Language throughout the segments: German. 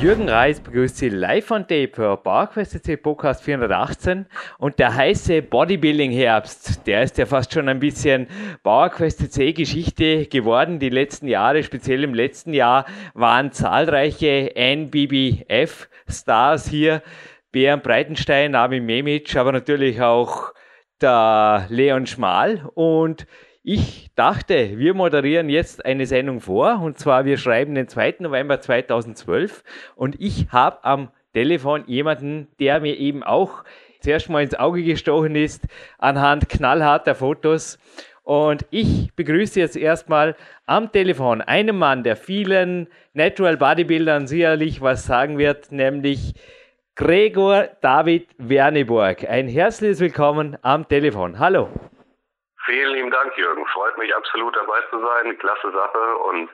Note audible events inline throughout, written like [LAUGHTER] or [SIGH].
Jürgen Reis begrüßt Sie live on tape für PowerQuest CC Podcast 418 und der heiße Bodybuilding Herbst, der ist ja fast schon ein bisschen PowerQuest CC Geschichte geworden. Die letzten Jahre, speziell im letzten Jahr, waren zahlreiche NBBF Stars hier. Bären Breitenstein, Armin Memic, aber natürlich auch der Leon Schmal und ich dachte, wir moderieren jetzt eine Sendung vor und zwar wir schreiben den 2. November 2012 und ich habe am Telefon jemanden, der mir eben auch zuerst mal ins Auge gestochen ist anhand knallharter Fotos. Und ich begrüße jetzt erstmal am Telefon einen Mann, der vielen Natural Bodybuildern sicherlich was sagen wird, nämlich Gregor David Werneborg. Ein herzliches Willkommen am Telefon. Hallo. Vielen lieben Dank, Jürgen. Freut mich absolut dabei zu sein. Klasse Sache und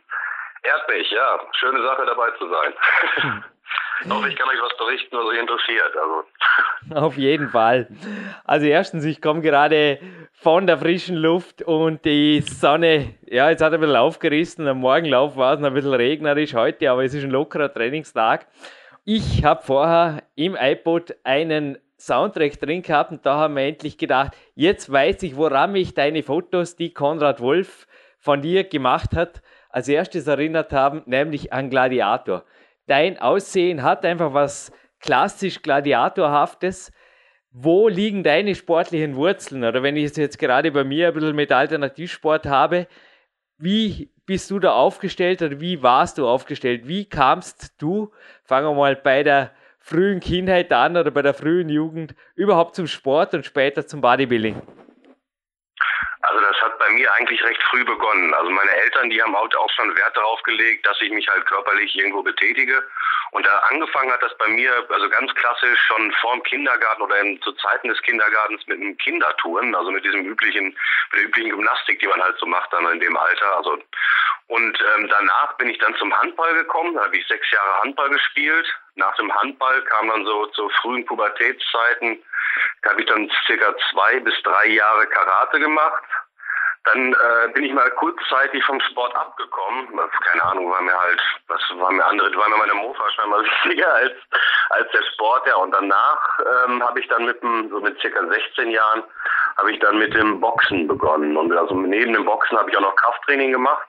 ehrt mich, ja. Schöne Sache dabei zu sein. [LAUGHS] ich hoffe, ich kann euch was berichten, was euch interessiert. Also. [LAUGHS] Auf jeden Fall. Also erstens, ich komme gerade von der frischen Luft und die Sonne, ja, jetzt hat ein bisschen aufgerissen. Am Morgenlauf war es noch ein bisschen regnerisch heute, aber es ist ein lockerer Trainingstag. Ich habe vorher im iPod einen Soundtrack drin gehabt und da haben wir endlich gedacht, jetzt weiß ich, woran mich deine Fotos, die Konrad Wolf von dir gemacht hat, als erstes erinnert haben, nämlich an Gladiator. Dein Aussehen hat einfach was klassisch Gladiatorhaftes. Wo liegen deine sportlichen Wurzeln? Oder wenn ich es jetzt gerade bei mir ein bisschen mit Alternativsport habe, wie bist du da aufgestellt oder wie warst du aufgestellt? Wie kamst du, fangen wir mal bei der frühen Kindheit an oder bei der frühen Jugend überhaupt zum Sport und später zum Bodybuilding? Also das hat bei mir eigentlich recht früh begonnen. Also meine Eltern, die haben auch schon Wert darauf gelegt, dass ich mich halt körperlich irgendwo betätige. Und da angefangen hat das bei mir, also ganz klassisch schon vorm Kindergarten oder in, zu Zeiten des Kindergartens mit einem Kindertouren, also mit diesem üblichen, mit der üblichen Gymnastik, die man halt so macht dann in dem Alter. Also und ähm, danach bin ich dann zum Handball gekommen, da habe ich sechs Jahre Handball gespielt. Nach dem Handball kam dann so zu frühen Pubertätszeiten, da habe ich dann circa zwei bis drei Jahre Karate gemacht. Dann äh, bin ich mal kurzzeitig vom Sport abgekommen. Keine Ahnung, war mir halt, was war mir andere, war mir meine Mofa scheinbar [LAUGHS] wichtiger als als der Sport, ja. Und danach ähm, habe ich dann mit dem, so mit circa 16 Jahren, habe ich dann mit dem Boxen begonnen. Und also neben dem Boxen habe ich auch noch Krafttraining gemacht.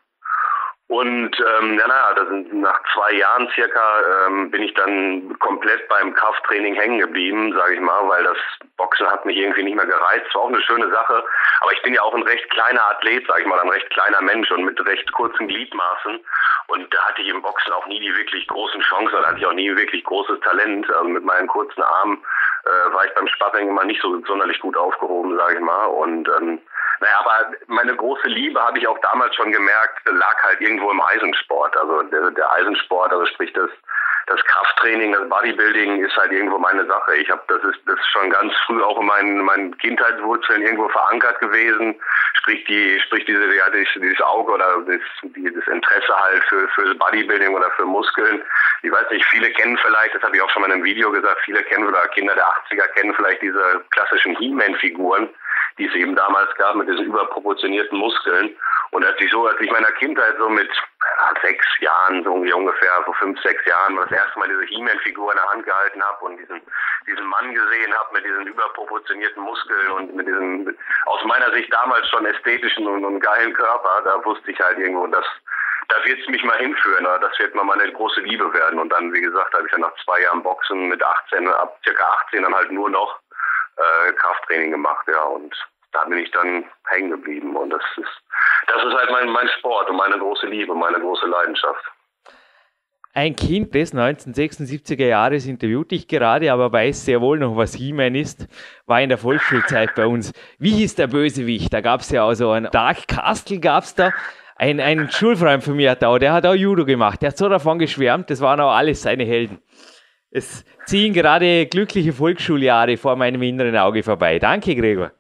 Und ähm, ja, naja, da sind nach zwei Jahren circa ähm, bin ich dann komplett beim Krafttraining hängen geblieben, sage ich mal, weil das Boxen hat mich irgendwie nicht mehr gereizt. War auch eine schöne Sache, aber ich bin ja auch ein recht kleiner Athlet, sage ich mal, ein recht kleiner Mensch und mit recht kurzen Gliedmaßen. Und da hatte ich im Boxen auch nie die wirklich großen Chancen, da hatte ich auch nie wirklich großes Talent. Also mit meinen kurzen Armen äh, war ich beim Sparring immer nicht so sonderlich gut aufgehoben, sage ich mal. Und ähm, naja, aber meine große Liebe habe ich auch damals schon gemerkt, lag halt irgendwo im Eisensport. Also der, der Eisensport, also sprich das, das Krafttraining, das Bodybuilding ist halt irgendwo meine Sache. Ich habe das ist das ist schon ganz früh auch in meinen, meinen Kindheitswurzeln irgendwo verankert gewesen. Sprich die, sprich diese ja, dieses, Auge oder das, dieses Interesse halt für für Bodybuilding oder für Muskeln. Ich weiß nicht, viele kennen vielleicht, das habe ich auch schon mal in einem Video gesagt, viele kennen oder Kinder der 80er kennen vielleicht diese klassischen He-Man-Figuren die es eben damals gab mit diesen überproportionierten Muskeln. Und als ich so, als ich meiner Kindheit so mit sechs Jahren, so ungefähr, vor fünf, sechs Jahren, das erste Mal diese He-Man-Figur in der Hand gehalten habe und diesen, diesen Mann gesehen habe mit diesen überproportionierten Muskeln und mit diesem, aus meiner Sicht damals schon ästhetischen und, und geilen Körper, da wusste ich halt irgendwo, dass da wird es mich mal hinführen, oder das wird mal meine große Liebe werden. Und dann, wie gesagt, habe ich dann nach zwei Jahren Boxen mit 18, ab circa 18 dann halt nur noch äh, Krafttraining gemacht, ja, und da bin ich dann hängen geblieben und das ist, das ist halt mein, mein Sport und meine große Liebe, meine große Leidenschaft. Ein Kind des 1976er Jahres interviewt dich gerade, aber weiß sehr wohl noch, was He-Man ist, war in der Volksschulzeit bei uns. Wie hieß der Bösewicht? Da gab es ja also einen Dark Castle gab es da. Ein, ein Schulfreund von mir hat da, der hat auch Judo gemacht. Der hat so davon geschwärmt, das waren auch alles seine Helden. Es ziehen gerade glückliche Volksschuljahre vor meinem inneren Auge vorbei. Danke, Gregor.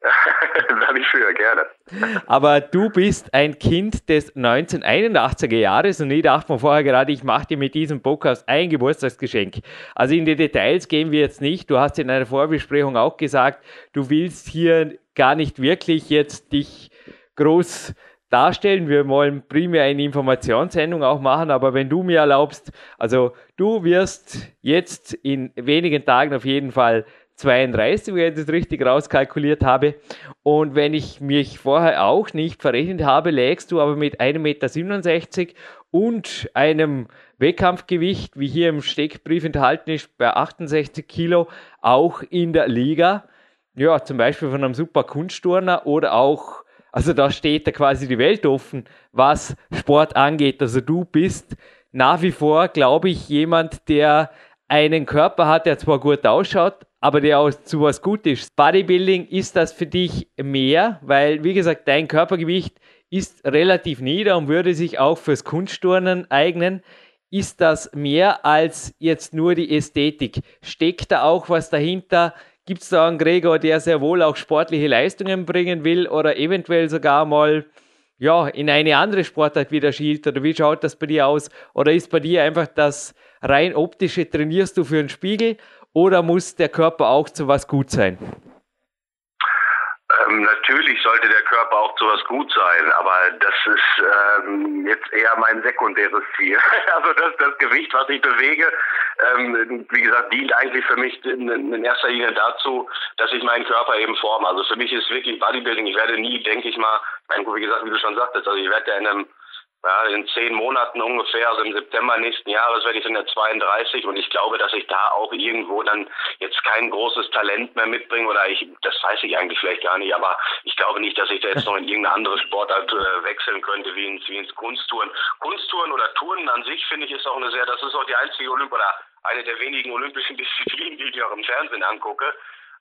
da ich für, gerne. Aber du bist ein Kind des 1981er Jahres und ich dachte mir vorher gerade, ich mache dir mit diesem Podcast ein Geburtstagsgeschenk. Also in die Details gehen wir jetzt nicht. Du hast in einer Vorbesprechung auch gesagt, du willst hier gar nicht wirklich jetzt dich groß darstellen. Wir wollen primär eine Informationssendung auch machen, aber wenn du mir erlaubst, also du wirst jetzt in wenigen Tagen auf jeden Fall 32, wenn ich das richtig rauskalkuliert habe. Und wenn ich mich vorher auch nicht verrechnet habe, lägst du aber mit 1,67 Meter und einem Wettkampfgewicht, wie hier im Steckbrief enthalten ist, bei 68 Kilo, auch in der Liga. Ja, zum Beispiel von einem super Kunstturner oder auch, also da steht da quasi die Welt offen, was Sport angeht. Also du bist nach wie vor, glaube ich, jemand, der einen Körper hat, der zwar gut ausschaut, aber der auch zu was gut ist. Bodybuilding ist das für dich mehr, weil, wie gesagt, dein Körpergewicht ist relativ nieder und würde sich auch fürs Kunstturnen eignen. Ist das mehr als jetzt nur die Ästhetik? Steckt da auch was dahinter? Gibt es da einen Gregor, der sehr wohl auch sportliche Leistungen bringen will oder eventuell sogar mal ja, in eine andere Sportart wieder schielt? Oder wie schaut das bei dir aus? Oder ist bei dir einfach das rein optische, trainierst du für einen Spiegel oder muss der Körper auch zu was gut sein? Ähm, natürlich sollte der Körper auch zu was gut sein, aber das ist ähm, jetzt eher mein sekundäres Ziel. [LAUGHS] also das, das Gewicht, was ich bewege, ähm, wie gesagt, dient eigentlich für mich in, in, erster Linie dazu, dass ich meinen Körper eben forme. Also für mich ist wirklich Bodybuilding, ich werde nie, denke ich mal, wie gesagt, wie du schon sagtest, also ich werde ja in einem ja, in zehn Monaten ungefähr, also im September nächsten Jahres werde ich in der 32 und ich glaube, dass ich da auch irgendwo dann jetzt kein großes Talent mehr mitbringe oder ich, das weiß ich eigentlich vielleicht gar nicht, aber ich glaube nicht, dass ich da jetzt noch in irgendeine andere Sportart äh, wechseln könnte, wie ins, wie ins Kunsttouren. Kunsttouren oder Touren an sich finde ich ist auch eine sehr, das ist auch die einzige Olymp oder eine der wenigen olympischen [LAUGHS] Disziplinen, die ich auch im Fernsehen angucke.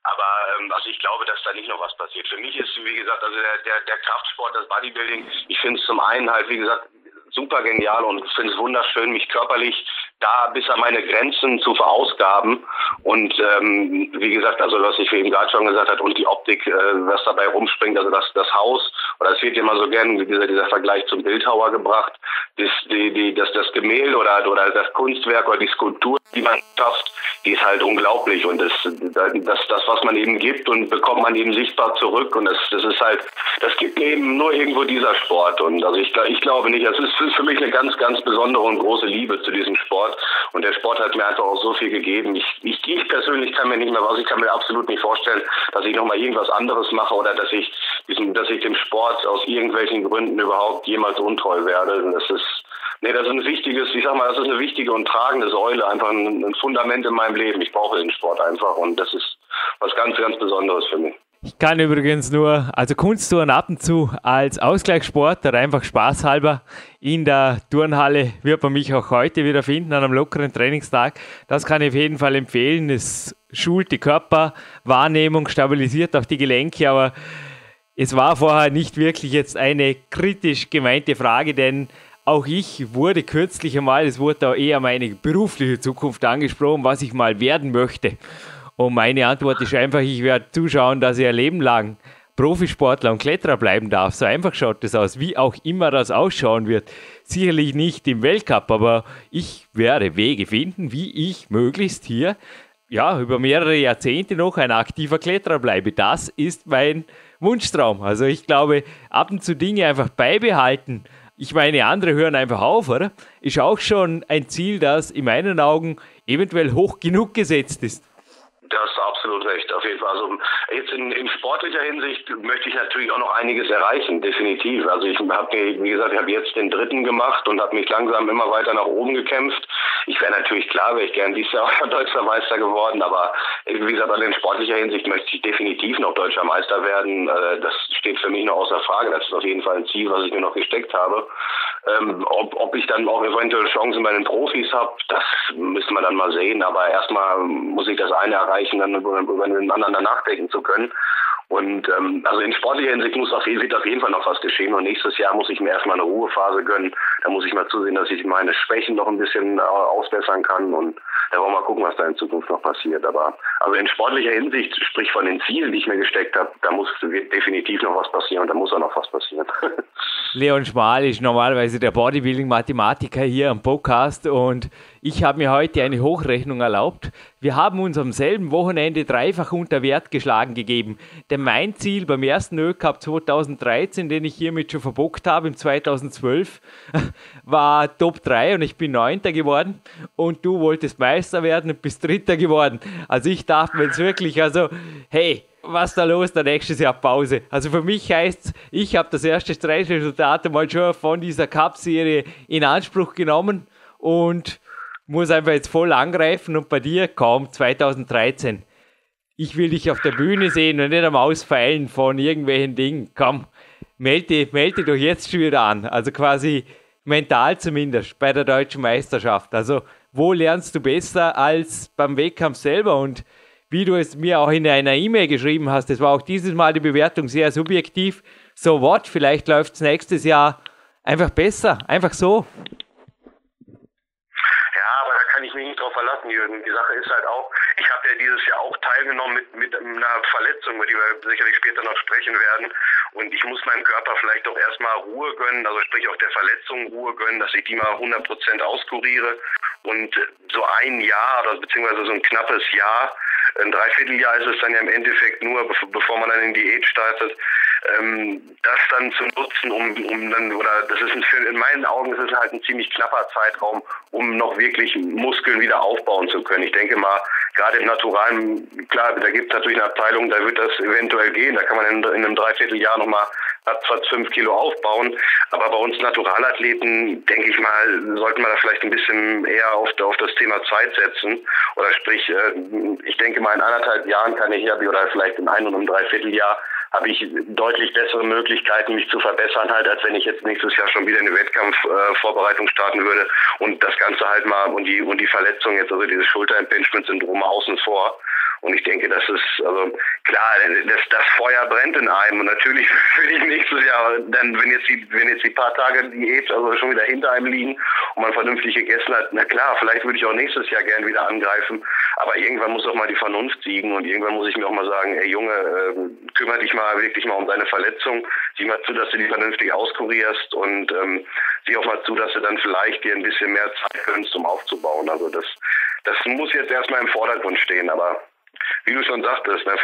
Aber ähm, also ich glaube, dass da nicht noch was passiert. Für mich ist, wie gesagt, also der, der, der Kraftsport, das Bodybuilding, ich finde es zum einen halt, wie gesagt, super genial und finde es wunderschön, mich körperlich da bis an meine Grenzen zu verausgaben. Und ähm, wie gesagt, also was ich eben gerade schon gesagt hat, und die Optik, äh, was dabei rumspringt, also das, das Haus, oder es wird immer so gern dieser, dieser Vergleich zum Bildhauer gebracht, das, die, die, das, das Gemälde oder, oder das Kunstwerk oder die Skulptur, die man schafft, die ist halt unglaublich. Und das, das, das, was man eben gibt und bekommt man eben sichtbar zurück. Und das, das ist halt, das gibt eben nur irgendwo dieser Sport. Und also ich, ich glaube nicht, es ist für mich eine ganz, ganz besondere und große Liebe zu diesem Sport. Sport. Und der Sport hat mir einfach auch so viel gegeben. Ich, ich, ich persönlich kann mir nicht mehr was, ich kann mir absolut nicht vorstellen, dass ich nochmal irgendwas anderes mache oder dass ich diesem, dass ich dem Sport aus irgendwelchen Gründen überhaupt jemals untreu werde. Das ist, nee, das ist ein wichtiges, ich sag mal, das ist eine wichtige und tragende Säule, einfach ein, ein Fundament in meinem Leben. Ich brauche den Sport einfach und das ist was ganz, ganz Besonderes für mich. Ich kann übrigens nur, also Kunsttouren ab und zu als Ausgleichssport oder einfach spaßhalber in der Turnhalle wird man mich auch heute wieder finden an einem lockeren Trainingstag. Das kann ich auf jeden Fall empfehlen. Es schult die Körperwahrnehmung, stabilisiert auch die Gelenke, aber es war vorher nicht wirklich jetzt eine kritisch gemeinte Frage, denn auch ich wurde kürzlich einmal, es wurde da eher meine berufliche Zukunft angesprochen, was ich mal werden möchte. Und meine Antwort ist einfach, ich werde zuschauen, dass ich ein Leben lang Profisportler und Kletterer bleiben darf. So einfach schaut das aus, wie auch immer das ausschauen wird. Sicherlich nicht im Weltcup, aber ich werde Wege finden, wie ich möglichst hier ja, über mehrere Jahrzehnte noch ein aktiver Kletterer bleibe. Das ist mein Wunschtraum. Also ich glaube, ab und zu Dinge einfach beibehalten. Ich meine, andere hören einfach auf, oder? Ist auch schon ein Ziel, das in meinen Augen eventuell hoch genug gesetzt ist. Das ist absolut recht, auf jeden Fall. Also jetzt in, in sportlicher Hinsicht möchte ich natürlich auch noch einiges erreichen, definitiv. Also ich habe, wie gesagt, ich habe jetzt den dritten gemacht und habe mich langsam immer weiter nach oben gekämpft. Ich wäre natürlich klar, wäre ich gern dieses Jahr auch [LAUGHS] deutscher Meister geworden, aber wie gesagt, in sportlicher Hinsicht möchte ich definitiv noch deutscher Meister werden. Äh, das steht für mich noch außer Frage. Das ist auf jeden Fall ein Ziel, was ich mir noch gesteckt habe. Ähm, ob, ob ich dann auch eventuell Chancen bei den Profis habe, das müssen wir dann mal sehen. Aber erstmal muss ich das eine erreichen, dann über, über den anderen danach denken zu können. Und ähm, also in sportlicher Hinsicht muss auf, wird auf jeden Fall noch was geschehen. Und nächstes Jahr muss ich mir erstmal eine Ruhephase gönnen. Da muss ich mal zusehen, dass ich meine Schwächen noch ein bisschen äh, ausbessern kann. Und da wollen wir mal gucken, was da in Zukunft noch passiert. Aber also in sportlicher Hinsicht, sprich von den Zielen, die ich mir gesteckt habe, da muss definitiv noch was passieren und da muss auch noch was passieren. [LAUGHS] Leon Schmal ist normalerweise der Bodybuilding-Mathematiker hier am Podcast und ich habe mir heute eine Hochrechnung erlaubt. Wir haben uns am selben Wochenende dreifach unter Wert geschlagen gegeben. Denn mein Ziel beim ersten Ölcup 2013, den ich hiermit schon verbockt habe, im 2012, [LAUGHS] war Top 3 und ich bin Neunter geworden. Und du wolltest Meister werden und bist Dritter geworden. Also ich dachte mir jetzt wirklich, also hey, was da los, der nächstes Jahr Pause. Also für mich heißt es, ich habe das erste Streitresultat mal schon von dieser Cup-Serie in Anspruch genommen und muss einfach jetzt voll angreifen und bei dir kaum 2013. Ich will dich auf der Bühne sehen und nicht am Ausfeilen von irgendwelchen Dingen. Komm, melde, melde doch jetzt schon wieder an. Also quasi mental zumindest bei der deutschen Meisterschaft. Also wo lernst du besser als beim Wettkampf selber? Und wie du es mir auch in einer E-Mail geschrieben hast, das war auch dieses Mal die Bewertung sehr subjektiv. So what? Vielleicht läuft es nächstes Jahr einfach besser. Einfach so kann ich mich nicht drauf verlassen, Jürgen. Die Sache ist halt auch, ich habe ja dieses Jahr auch teilgenommen mit, mit einer Verletzung, über die wir sicherlich später noch sprechen werden. Und ich muss meinem Körper vielleicht auch erstmal Ruhe gönnen, also sprich auch der Verletzung Ruhe gönnen, dass ich die mal 100% auskuriere. Und so ein Jahr oder beziehungsweise so ein knappes Jahr, ein Dreivierteljahr ist es dann ja im Endeffekt nur, bevor man dann in Diät startet, ähm, das dann zu nutzen, um, um dann, oder das ist ein, in meinen Augen ist es halt ein ziemlich knapper Zeitraum, um noch wirklich Muskeln wieder aufbauen zu können. Ich denke mal, gerade im Naturalen, klar, da gibt es natürlich eine Abteilung, da wird das eventuell gehen, da kann man in, in einem Dreivierteljahr nochmal fast fünf Kilo aufbauen. Aber bei uns Naturalathleten, denke ich mal, sollten wir da vielleicht ein bisschen eher auf, auf das Thema Zeit setzen. Oder sprich, äh, ich denke mal, in anderthalb Jahren kann ich ja, oder vielleicht in einem und einem Dreivierteljahr habe ich deutlich bessere Möglichkeiten, mich zu verbessern, halt, als wenn ich jetzt nächstes Jahr schon wieder eine Wettkampfvorbereitung äh, starten würde und das Ganze halt mal und die und die Verletzung jetzt, also dieses Schulter-Impingement-Syndrom außen vor. Und ich denke, das ist, also klar, das, das Feuer brennt in einem. Und natürlich [LAUGHS] will ich nächstes Jahr, dann, wenn jetzt die, wenn jetzt die paar Tage Diät also schon wieder hinter einem liegen und man vernünftig gegessen hat, na klar, vielleicht würde ich auch nächstes Jahr gern wieder angreifen. Aber irgendwann muss auch mal die Vernunft siegen und irgendwann muss ich mir auch mal sagen, ey Junge, äh, kümmere dich mal wirklich mal um deine Verletzung. Sieh mal zu, dass du die vernünftig auskurierst und ähm, sieh auch mal zu, dass du dann vielleicht dir ein bisschen mehr Zeit gönnst, um aufzubauen. Also das, das muss jetzt erstmal im Vordergrund stehen, aber wie du schon sagtest, ne,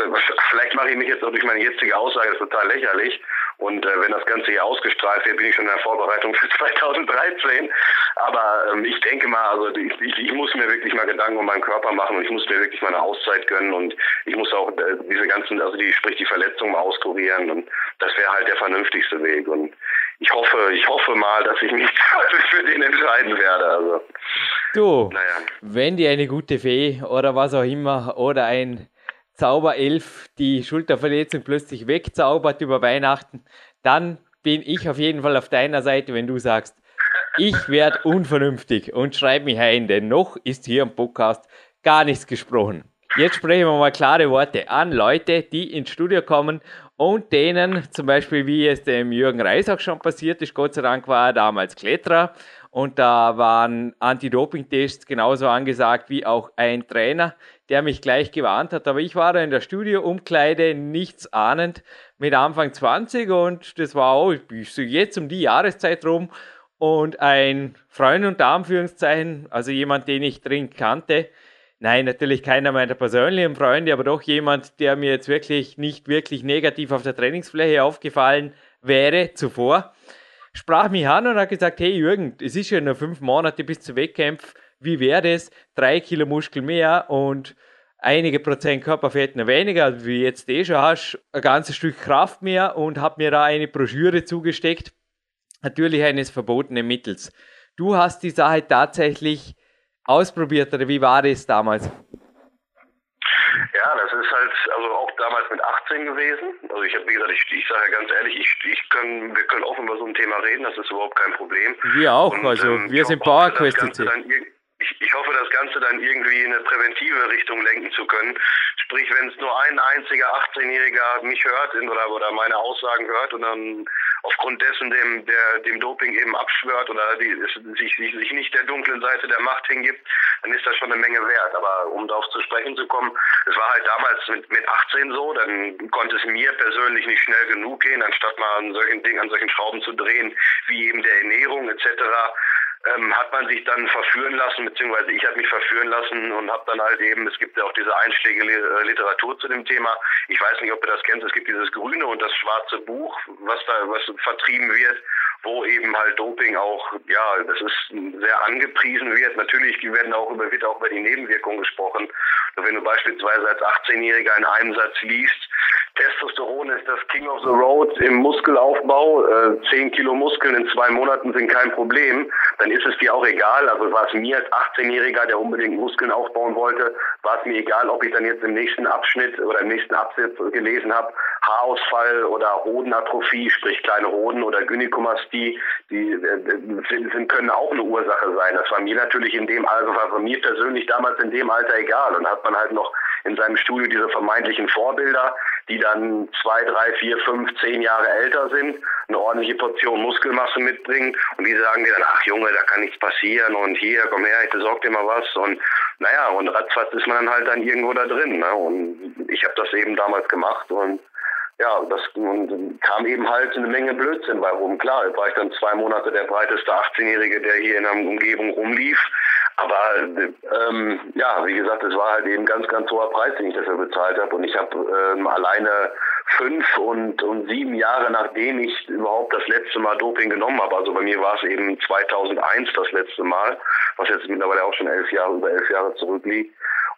vielleicht mache ich mich jetzt auch durch meine jetzige Aussage total lächerlich. Und äh, wenn das Ganze hier ausgestrahlt wird, bin ich schon in der Vorbereitung für [LAUGHS] 2013. Aber ähm, ich denke mal, also ich, ich, ich, muss mir wirklich mal Gedanken um meinen Körper machen und ich muss mir wirklich mal eine Auszeit gönnen und ich muss auch äh, diese ganzen, also die, sprich die Verletzungen mal auskurieren und das wäre halt der vernünftigste Weg. Und ich hoffe, ich hoffe mal, dass ich mich [LAUGHS] für den entscheiden werde. Also, du, naja. wenn dir eine gute Fee oder was auch immer oder ein Zauberelf die Schulterverletzung plötzlich wegzaubert über Weihnachten, dann bin ich auf jeden Fall auf deiner Seite, wenn du sagst, ich werde unvernünftig und schreib mich ein, denn noch ist hier im Podcast gar nichts gesprochen. Jetzt sprechen wir mal klare Worte an Leute, die ins Studio kommen und denen, zum Beispiel wie es dem Jürgen Reis auch schon passiert ist, Gott sei Dank war er damals Kletterer und da waren Anti-Doping-Tests genauso angesagt wie auch ein Trainer, der mich gleich gewarnt hat. Aber ich war da in der Studio-Umkleide nichts ahnend mit Anfang 20 und das war auch so jetzt um die Jahreszeit rum und ein Freund unter Anführungszeichen, also jemand, den ich drin kannte, Nein, natürlich keiner meiner persönlichen Freunde, aber doch jemand, der mir jetzt wirklich nicht wirklich negativ auf der Trainingsfläche aufgefallen wäre zuvor, sprach mich an und hat gesagt, hey Jürgen, es ist ja nur fünf Monate bis zum Wettkampf, wie wäre das? Drei Kilo Muskel mehr und einige Prozent Körperfett weniger, wie jetzt eh schon hast, ein ganzes Stück Kraft mehr und hat mir da eine Broschüre zugesteckt, natürlich eines verbotenen Mittels. Du hast die Sache tatsächlich ausprobiert oder wie war das damals? Ja, das ist halt also auch damals mit 18 gewesen. Also ich habe wie gesagt, ich, ich sage ja ganz ehrlich, ich, ich können, wir können offen über so ein Thema reden, das ist überhaupt kein Problem. Wir auch, Und, also ähm, wir sind PowerQuest CC ich, ich hoffe, das Ganze dann irgendwie in eine präventive Richtung lenken zu können. Sprich, wenn es nur ein einziger 18-Jähriger mich hört oder, oder meine Aussagen hört und dann aufgrund dessen dem, der, dem Doping eben abschwört oder die, sich, sich, sich nicht der dunklen Seite der Macht hingibt, dann ist das schon eine Menge wert. Aber um darauf zu sprechen zu kommen, es war halt damals mit, mit 18 so, dann konnte es mir persönlich nicht schnell genug gehen, anstatt mal an solchen Dingen, an solchen Schrauben zu drehen, wie eben der Ernährung etc ähm, hat man sich dann verführen lassen, beziehungsweise ich habe mich verführen lassen und habe dann halt eben, es gibt ja auch diese einschlägige äh, Literatur zu dem Thema. Ich weiß nicht, ob ihr das kennt, es gibt dieses grüne und das schwarze Buch, was da was vertrieben wird, wo eben halt Doping auch, ja, das ist sehr angepriesen wird. Natürlich werden auch über, wird auch über die Nebenwirkungen gesprochen. Und wenn du beispielsweise als 18-Jähriger in einem Satz liest, Testosteron ist das King of the Road im Muskelaufbau. Äh, 10 Kilo Muskeln in zwei Monaten sind kein Problem. Dann ist es dir auch egal. Also war es mir als 18-Jähriger, der unbedingt Muskeln aufbauen wollte, war es mir egal, ob ich dann jetzt im nächsten Abschnitt oder im nächsten Absatz gelesen habe, Haarausfall oder Hodenatrophie, sprich kleine Hoden oder Gynäkomastie, die äh, sind, sind, können auch eine Ursache sein. Das war mir natürlich in dem, also war mir persönlich damals in dem Alter egal. Und hat man halt noch in seinem Studio diese vermeintlichen Vorbilder, die dann zwei, drei, vier, fünf, zehn Jahre älter sind, eine ordentliche Portion Muskelmasse mitbringen und die sagen dir dann, ach Junge, da kann nichts passieren und hier, komm her, ich besorge dir mal was und naja, und ratzfatz ist man dann halt dann irgendwo da drin. Ne? Und ich habe das eben damals gemacht und ja, das und kam eben halt eine Menge Blödsinn bei rum. Klar, war ich dann zwei Monate der breiteste 18-Jährige, der hier in der Umgebung rumlief. Aber ähm, ja, wie gesagt, es war halt eben ganz, ganz hoher Preis, den ich dafür bezahlt habe. Und ich habe ähm, alleine fünf und, und sieben Jahre nachdem ich überhaupt das letzte Mal Doping genommen habe, also bei mir war es eben 2001 das letzte Mal, was jetzt mittlerweile auch schon elf Jahre, über elf Jahre zurückliegt.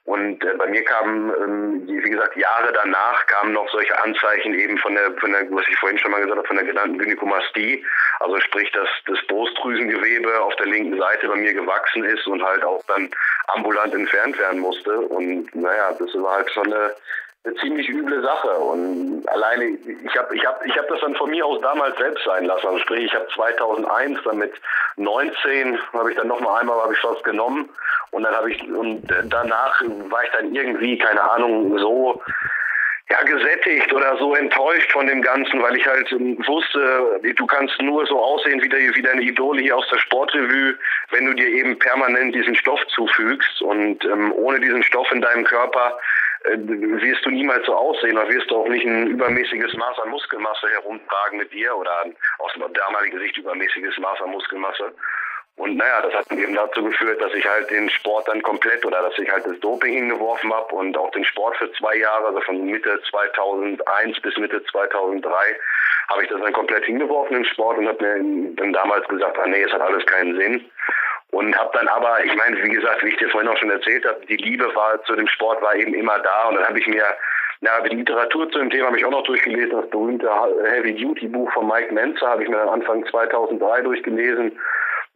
Und äh, bei mir kamen, ähm, wie gesagt, Jahre danach kamen noch solche Anzeichen eben von der, von der, was ich vorhin schon mal gesagt habe, von der genannten Gynäkomastie. Also sprich, dass das Brustdrüsengewebe auf der linken Seite bei mir gewachsen ist und halt auch dann ambulant entfernt werden musste. Und naja, das war halt schon eine, eine ziemlich üble Sache. Und alleine, ich habe ich hab, ich hab das dann von mir aus damals selbst sein lassen. Also sprich, ich habe 2001 dann mit 19, habe ich dann nochmal einmal, habe ich was genommen. Und dann habe ich, und danach war ich dann irgendwie, keine Ahnung, so ja, gesättigt oder so enttäuscht von dem Ganzen, weil ich halt wusste, du kannst nur so aussehen wie, der, wie deine Idole hier aus der Sportrevue, wenn du dir eben permanent diesen Stoff zufügst. Und ähm, ohne diesen Stoff in deinem Körper wirst du niemals so aussehen oder wirst du auch nicht ein übermäßiges Maß an Muskelmasse herumtragen mit dir oder aus damaliger Sicht übermäßiges Maß an Muskelmasse. Und naja, das hat eben dazu geführt, dass ich halt den Sport dann komplett oder dass ich halt das Doping hingeworfen habe und auch den Sport für zwei Jahre, also von Mitte 2001 bis Mitte 2003, habe ich das dann komplett hingeworfen den Sport und habe mir dann damals gesagt, ah nee, es hat alles keinen Sinn. Und habe dann aber, ich meine, wie gesagt, wie ich dir vorhin auch schon erzählt habe, die Liebe war zu dem Sport war eben immer da und dann habe ich mir na, die Literatur zu dem Thema habe ich auch noch durchgelesen. Das berühmte Heavy Duty Buch von Mike Menzer habe ich mir dann Anfang 2003 durchgelesen.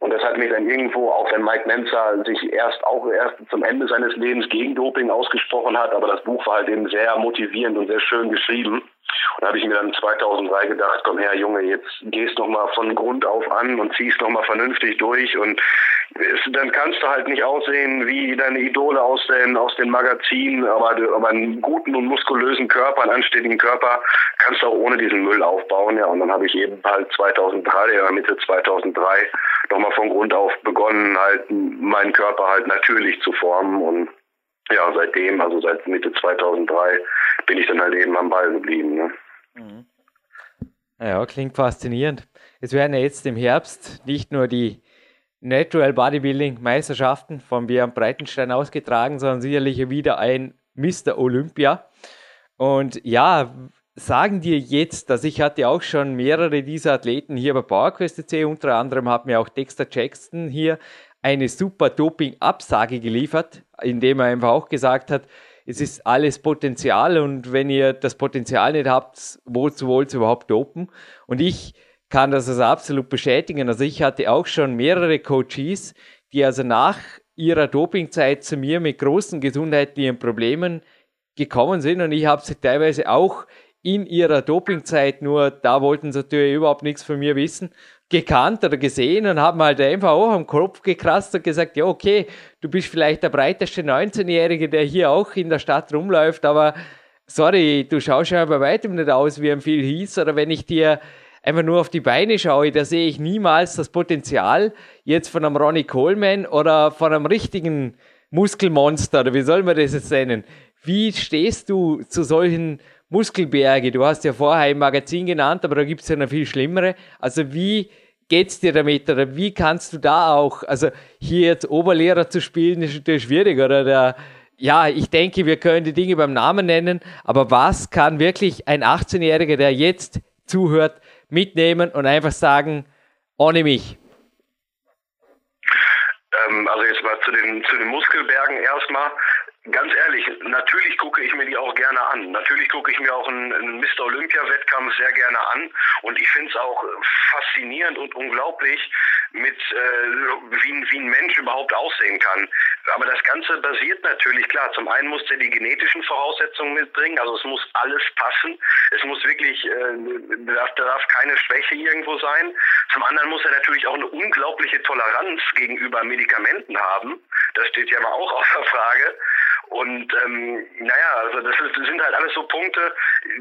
Und das hat mich dann irgendwo, auch wenn Mike Menzer sich erst auch erst zum Ende seines Lebens gegen Doping ausgesprochen hat, aber das Buch war halt eben sehr motivierend und sehr schön geschrieben. Und da habe ich mir dann 2003 gedacht, komm her Junge, jetzt gehst noch mal von Grund auf an und ziehst noch mal vernünftig durch und dann kannst du halt nicht aussehen wie deine Idole aus den, aus den Magazinen, aber, aber einen guten und muskulösen Körper, einen anständigen Körper kannst du auch ohne diesen Müll aufbauen. Ja, und dann habe ich eben halt 2003, ja, Mitte 2003 nochmal von Grund auf begonnen, halt meinen Körper halt natürlich zu formen und ja, seitdem, also seit Mitte 2003, bin ich dann halt eben am Ball geblieben. Ne? Mhm. Ja, klingt faszinierend. Es werden ja jetzt im Herbst nicht nur die Natural Bodybuilding Meisterschaften von Björn Breitenstein ausgetragen, sondern sicherlich wieder ein Mr. Olympia. Und ja, sagen dir jetzt, dass ich hatte auch schon mehrere dieser Athleten hier bei PowerQuest unter anderem hat mir auch Dexter Jackson hier eine super Doping-Absage geliefert, indem er einfach auch gesagt hat, es ist alles Potenzial und wenn ihr das Potenzial nicht habt, wozu wollt ihr überhaupt dopen? Und ich kann das also absolut bestätigen. Also ich hatte auch schon mehrere Coaches, die also nach ihrer Dopingzeit zu mir mit großen gesundheitlichen Problemen gekommen sind und ich habe sie teilweise auch in ihrer Dopingzeit, nur da wollten sie natürlich überhaupt nichts von mir wissen, gekannt oder gesehen und haben halt einfach auch am Kopf gekratzt und gesagt, ja okay, du bist vielleicht der breiteste 19-Jährige, der hier auch in der Stadt rumläuft, aber sorry, du schaust ja bei weitem nicht aus wie ein viel hieß oder wenn ich dir einfach nur auf die Beine schaue, da sehe ich niemals das Potenzial jetzt von einem Ronnie Coleman oder von einem richtigen Muskelmonster oder wie soll man das jetzt nennen? Wie stehst du zu solchen Muskelberge? Du hast ja vorher im Magazin genannt, aber da gibt es ja noch viel schlimmere. Also wie geht's dir damit oder wie kannst du da auch, also hier jetzt Oberlehrer zu spielen, ist natürlich schwierig oder der, ja, ich denke, wir können die Dinge beim Namen nennen, aber was kann wirklich ein 18-Jähriger, der jetzt zuhört, mitnehmen und einfach sagen, ohne mich? Ähm, also jetzt mal zu den, zu den Muskelbergen erstmal. Ganz ehrlich, natürlich gucke ich mir die auch gerne an. Natürlich gucke ich mir auch einen, Mr. Olympia-Wettkampf sehr gerne an. Und ich finde es auch faszinierend und unglaublich, mit äh, wie, wie ein Mensch überhaupt aussehen kann. Aber das Ganze basiert natürlich, klar, zum einen muss er die genetischen Voraussetzungen mitbringen, also es muss alles passen. Es muss wirklich, äh, da darf, darf keine Schwäche irgendwo sein. Zum anderen muss er natürlich auch eine unglaubliche Toleranz gegenüber Medikamenten haben. Das steht ja mal auch außer Frage. Und ähm, naja, also das, ist, das sind halt alles so Punkte,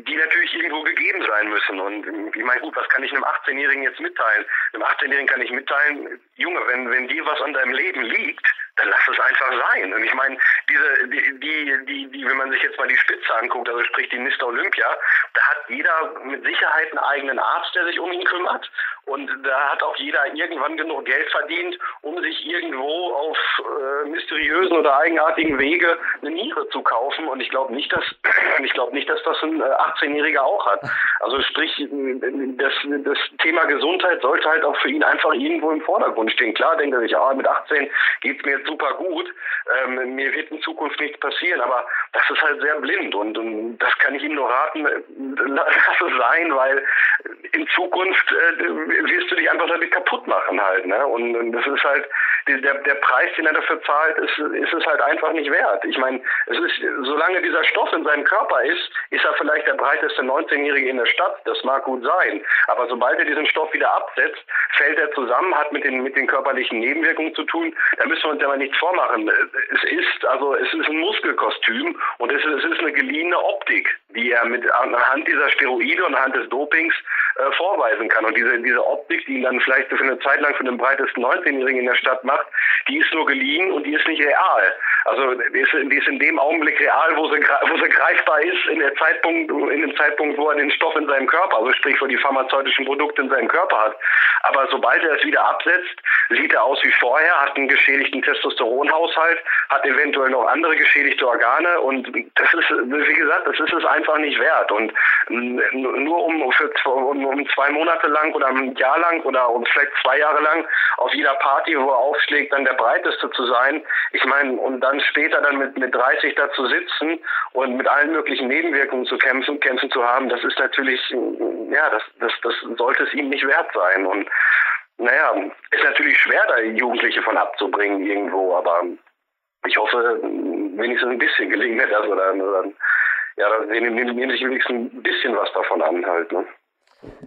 die natürlich irgendwo gegeben sein müssen. Und ich meine, gut, was kann ich einem 18-Jährigen jetzt mitteilen? Einem 18-Jährigen kann ich mitteilen, Junge, wenn, wenn dir was an deinem Leben liegt, dann lass es einfach sein. Und ich meine, diese, die, die, die, wenn man sich jetzt mal die Spitze anguckt, also sprich die Mr. Olympia, da hat jeder mit Sicherheit einen eigenen Arzt, der sich um ihn kümmert. Und da hat auch jeder irgendwann genug Geld verdient, um sich irgendwo auf äh, mysteriösen oder eigenartigen Wege eine Niere zu kaufen. Und ich glaube nicht, dass [CLEARS THROAT] ich glaube nicht, dass das ein äh, 18-Jähriger auch hat. Also sprich, das, das Thema Gesundheit sollte halt auch für ihn einfach irgendwo im Vordergrund stehen. Klar denkt er sich, ah, mit 18 geht's mir jetzt super gut, ähm, mir wird in Zukunft nichts passieren, aber das ist halt sehr blind und, und das kann ich ihm nur raten, äh, [LAUGHS] lass es sein, weil in Zukunft äh, wirst du dich einfach damit kaputt machen halt, ne? Und, und das ist halt der, der Preis, den er dafür zahlt, ist, ist es halt einfach nicht wert. Ich meine, es ist, solange dieser Stoff in seinem Körper ist, ist er vielleicht der breiteste 19-Jährige in der Stadt. Das mag gut sein. Aber sobald er diesen Stoff wieder absetzt, fällt er zusammen, hat mit den, mit den körperlichen Nebenwirkungen zu tun. Da müssen wir uns aber nichts vormachen. Es ist, also, es ist ein Muskelkostüm und es ist, es ist eine geliehene Optik, die er mit, anhand dieser Steroide und anhand des Dopings äh, vorweisen kann. Und diese, diese Optik, die ihn dann vielleicht für eine Zeit lang für den breitesten 19-Jährigen in der Stadt macht, die ist nur geliehen und die ist nicht real. Also die ist, ist in dem Augenblick real, wo sie, wo sie greifbar ist, in der Zeitpunkt, in dem Zeitpunkt, wo er den Stoff in seinem Körper, also sprich, wo die pharmazeutischen Produkte in seinem Körper hat. Aber sobald er es wieder absetzt, sieht er aus wie vorher, hat einen geschädigten Testosteronhaushalt, hat eventuell noch andere geschädigte Organe und das ist, wie gesagt, das ist es einfach nicht wert. Und nur um, für, um, um zwei Monate lang oder ein Jahr lang oder um vielleicht zwei Jahre lang auf jeder Party, wo er aufschlägt, dann der breiteste zu sein. Ich meine, und dann später dann mit, mit 30 da zu sitzen und mit allen möglichen Nebenwirkungen zu kämpfen, kämpfen zu haben, das ist natürlich, ja, das, das, das sollte es ihm nicht wert sein. Und naja, ist natürlich schwer, da Jugendliche von abzubringen irgendwo, aber ich hoffe, wenigstens ein bisschen gelingt das oder, oder ja, dann nehmen, nehmen sich wenigstens ein bisschen was davon an halt, ne?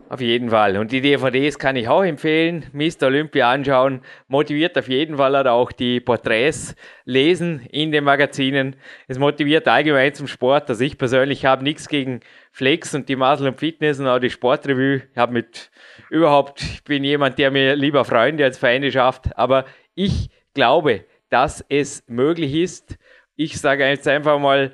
Auf jeden Fall. Und die DVDs kann ich auch empfehlen. Mr. Olympia anschauen. Motiviert auf jeden Fall auch die Porträts lesen in den Magazinen. Es motiviert allgemein zum Sport. Also ich persönlich habe nichts gegen Flex und die Muscle und Fitness und auch die Sportrevue. Ich habe mit überhaupt, ich bin jemand, der mir lieber Freunde als Feinde schafft. Aber ich glaube, dass es möglich ist. Ich sage jetzt einfach mal,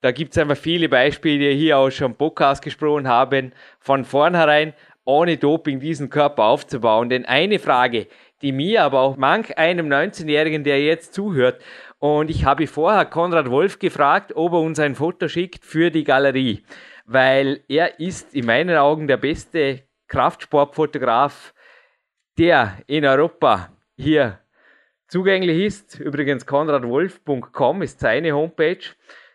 da gibt es einfach viele Beispiele, die hier auch schon Podcast gesprochen haben, von vornherein ohne Doping diesen Körper aufzubauen. Denn eine Frage, die mir, aber auch manch einem 19-Jährigen, der jetzt zuhört, und ich habe vorher Konrad Wolf gefragt, ob er uns ein Foto schickt für die Galerie, weil er ist in meinen Augen der beste Kraftsportfotograf, der in Europa hier zugänglich ist. Übrigens konradwolf.com ist seine Homepage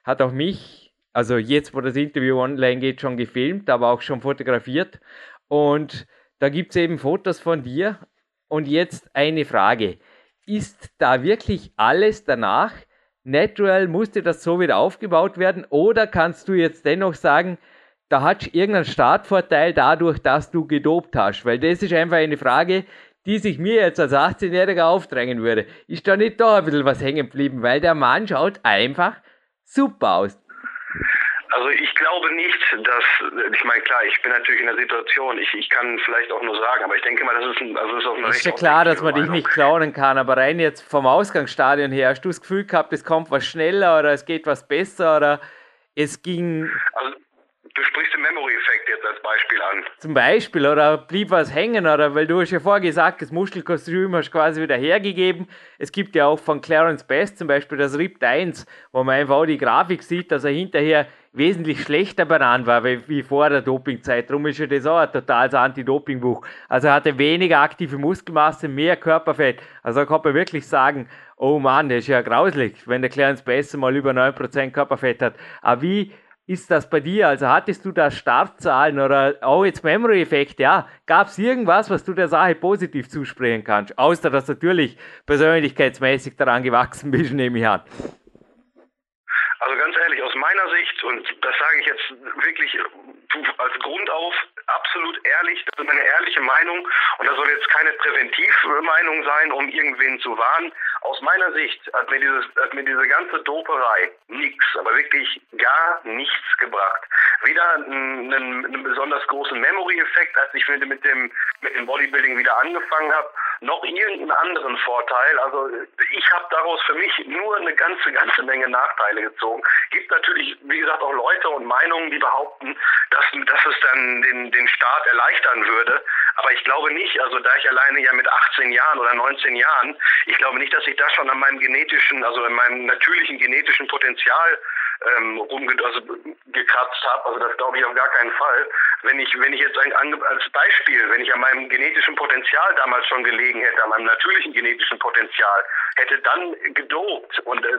hat auch mich, also jetzt, wo das Interview online geht, schon gefilmt, aber auch schon fotografiert. Und da gibt es eben Fotos von dir. Und jetzt eine Frage. Ist da wirklich alles danach natural? Musste das so wieder aufgebaut werden? Oder kannst du jetzt dennoch sagen, da hast du irgendeinen Startvorteil dadurch, dass du gedopt hast. Weil das ist einfach eine Frage, die sich mir jetzt als 18-Jähriger aufdrängen würde. Ist da nicht da ein bisschen was hängen geblieben? Weil der Mann schaut einfach super aus. Also ich glaube nicht, dass, ich meine, klar, ich bin natürlich in der Situation, ich, ich kann vielleicht auch nur sagen, aber ich denke mal, das ist, ein, also das ist auch eine Ist ja klar, dass man dich nicht klauen kann, aber rein jetzt vom Ausgangsstadion her, hast du das Gefühl gehabt, es kommt was schneller oder es geht was besser oder es ging... Also Du sprichst den Memory-Effekt jetzt als Beispiel an. Zum Beispiel, oder blieb was hängen, oder weil du hast ja vorher gesagt, das Muschelkostüm hast du quasi wieder hergegeben. Es gibt ja auch von Clarence Best zum Beispiel das Ripped 1, wo man einfach auch die Grafik sieht, dass er hinterher wesentlich schlechter daran war, wie, wie vor der Dopingzeit. Darum ist ja das auch ein totales Anti-Doping-Buch. Also er hatte weniger aktive Muskelmasse, mehr Körperfett. Also da kann man wirklich sagen, oh Mann, das ist ja grauslich, wenn der Clarence Best mal über 9% Körperfett hat. Aber wie ist das bei dir? Also hattest du da Startzahlen oder auch jetzt Memory-Effekt? Ja, gab es irgendwas, was du der Sache positiv zusprechen kannst? Außer dass du natürlich persönlichkeitsmäßig daran gewachsen bist, [LAUGHS] nehme ich an. Also ganz ehrlich, aus meiner Sicht, und das sage ich jetzt wirklich als Grund auf, absolut ehrlich, das ist eine ehrliche Meinung und das soll jetzt keine Präventivmeinung sein, um irgendwen zu warnen. Aus meiner Sicht hat mir, dieses, hat mir diese ganze Doperei nichts, aber wirklich gar nichts gebracht. Weder einen, einen besonders großen Memory-Effekt, als ich mit dem, mit dem Bodybuilding wieder angefangen habe, noch irgendeinen anderen Vorteil. Also ich habe daraus für mich nur eine ganze, ganze Menge Nachteile gezogen. Gibt natürlich, wie gesagt, auch Leute und Meinungen, die behaupten, dass, dass es dann den, den Start erleichtern würde. Aber ich glaube nicht, also da ich alleine ja mit 18 Jahren oder 19 Jahren, ich glaube nicht, dass ich da schon an meinem genetischen, also an meinem natürlichen genetischen Potenzial ähm, rumge also habe. Also das glaube ich auf gar keinen Fall. Wenn ich, wenn ich jetzt ein, als Beispiel, wenn ich an meinem genetischen Potenzial damals schon gelegen hätte, an meinem natürlichen genetischen Potenzial, hätte dann gedopt und äh,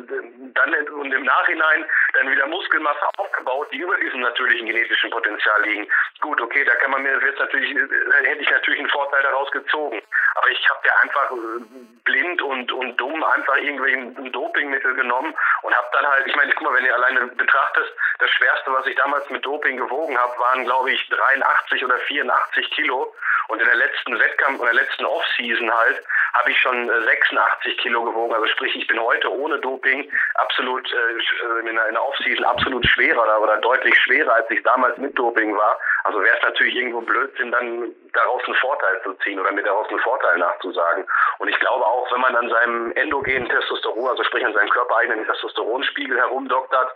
dann und im Nachhinein dann wieder Muskelmasse aufgebaut, die über diesem natürlichen genetischen Potenzial liegen. Gut, okay, da kann man mir jetzt natürlich äh, hätte ich natürlich einen Vorteil daraus gezogen. Aber ich habe ja einfach äh, blind und und dumm einfach irgendwie ein Dopingmittel genommen und habe dann halt, ich meine, guck mal, wenn ihr alleine betrachtest, das schwerste, was ich damals mit Doping gewogen habe, waren glaube ich 83 oder 84 Kilo. Und in der letzten Wettkampf, in der letzten Offseason halt, habe ich schon 86 äh, Kilo gewogen. Also sprich, ich bin heute ohne Doping absolut äh, in der, in der Offseason absolut schwerer oder, oder deutlich schwerer, als ich damals mit Doping war. Also wäre es natürlich irgendwo Blödsinn, dann daraus einen Vorteil zu ziehen oder mir daraus einen Vorteil nachzusagen. Und ich glaube auch, wenn man an seinem endogenen Testosteron, also sprich an seinem körpereigenen Testosteronspiegel herumdoktert,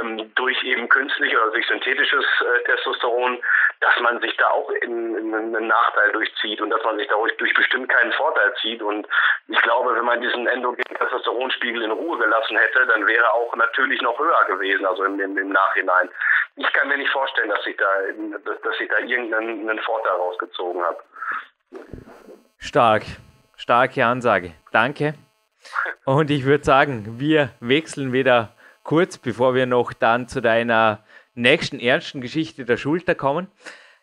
ähm, durch eben künstlich oder durch synthetisches äh, Testosteron, dass man sich da auch in, in einen Nachteil durchzieht und dass man sich dadurch durch bestimmt keinen Vorteil zieht. Und ich glaube, wenn man diesen endogenen Testosteronspiegel in Ruhe gelassen hätte, dann wäre er auch natürlich noch höher gewesen, also im, im, im Nachhinein. Ich kann mir nicht vorstellen, dass ich da, dass, dass ich da irgendeinen Vorteil rausgezogen habe. Stark, starke Ansage. Danke. [LAUGHS] Und ich würde sagen, wir wechseln wieder kurz, bevor wir noch dann zu deiner nächsten ernsten Geschichte der Schulter kommen.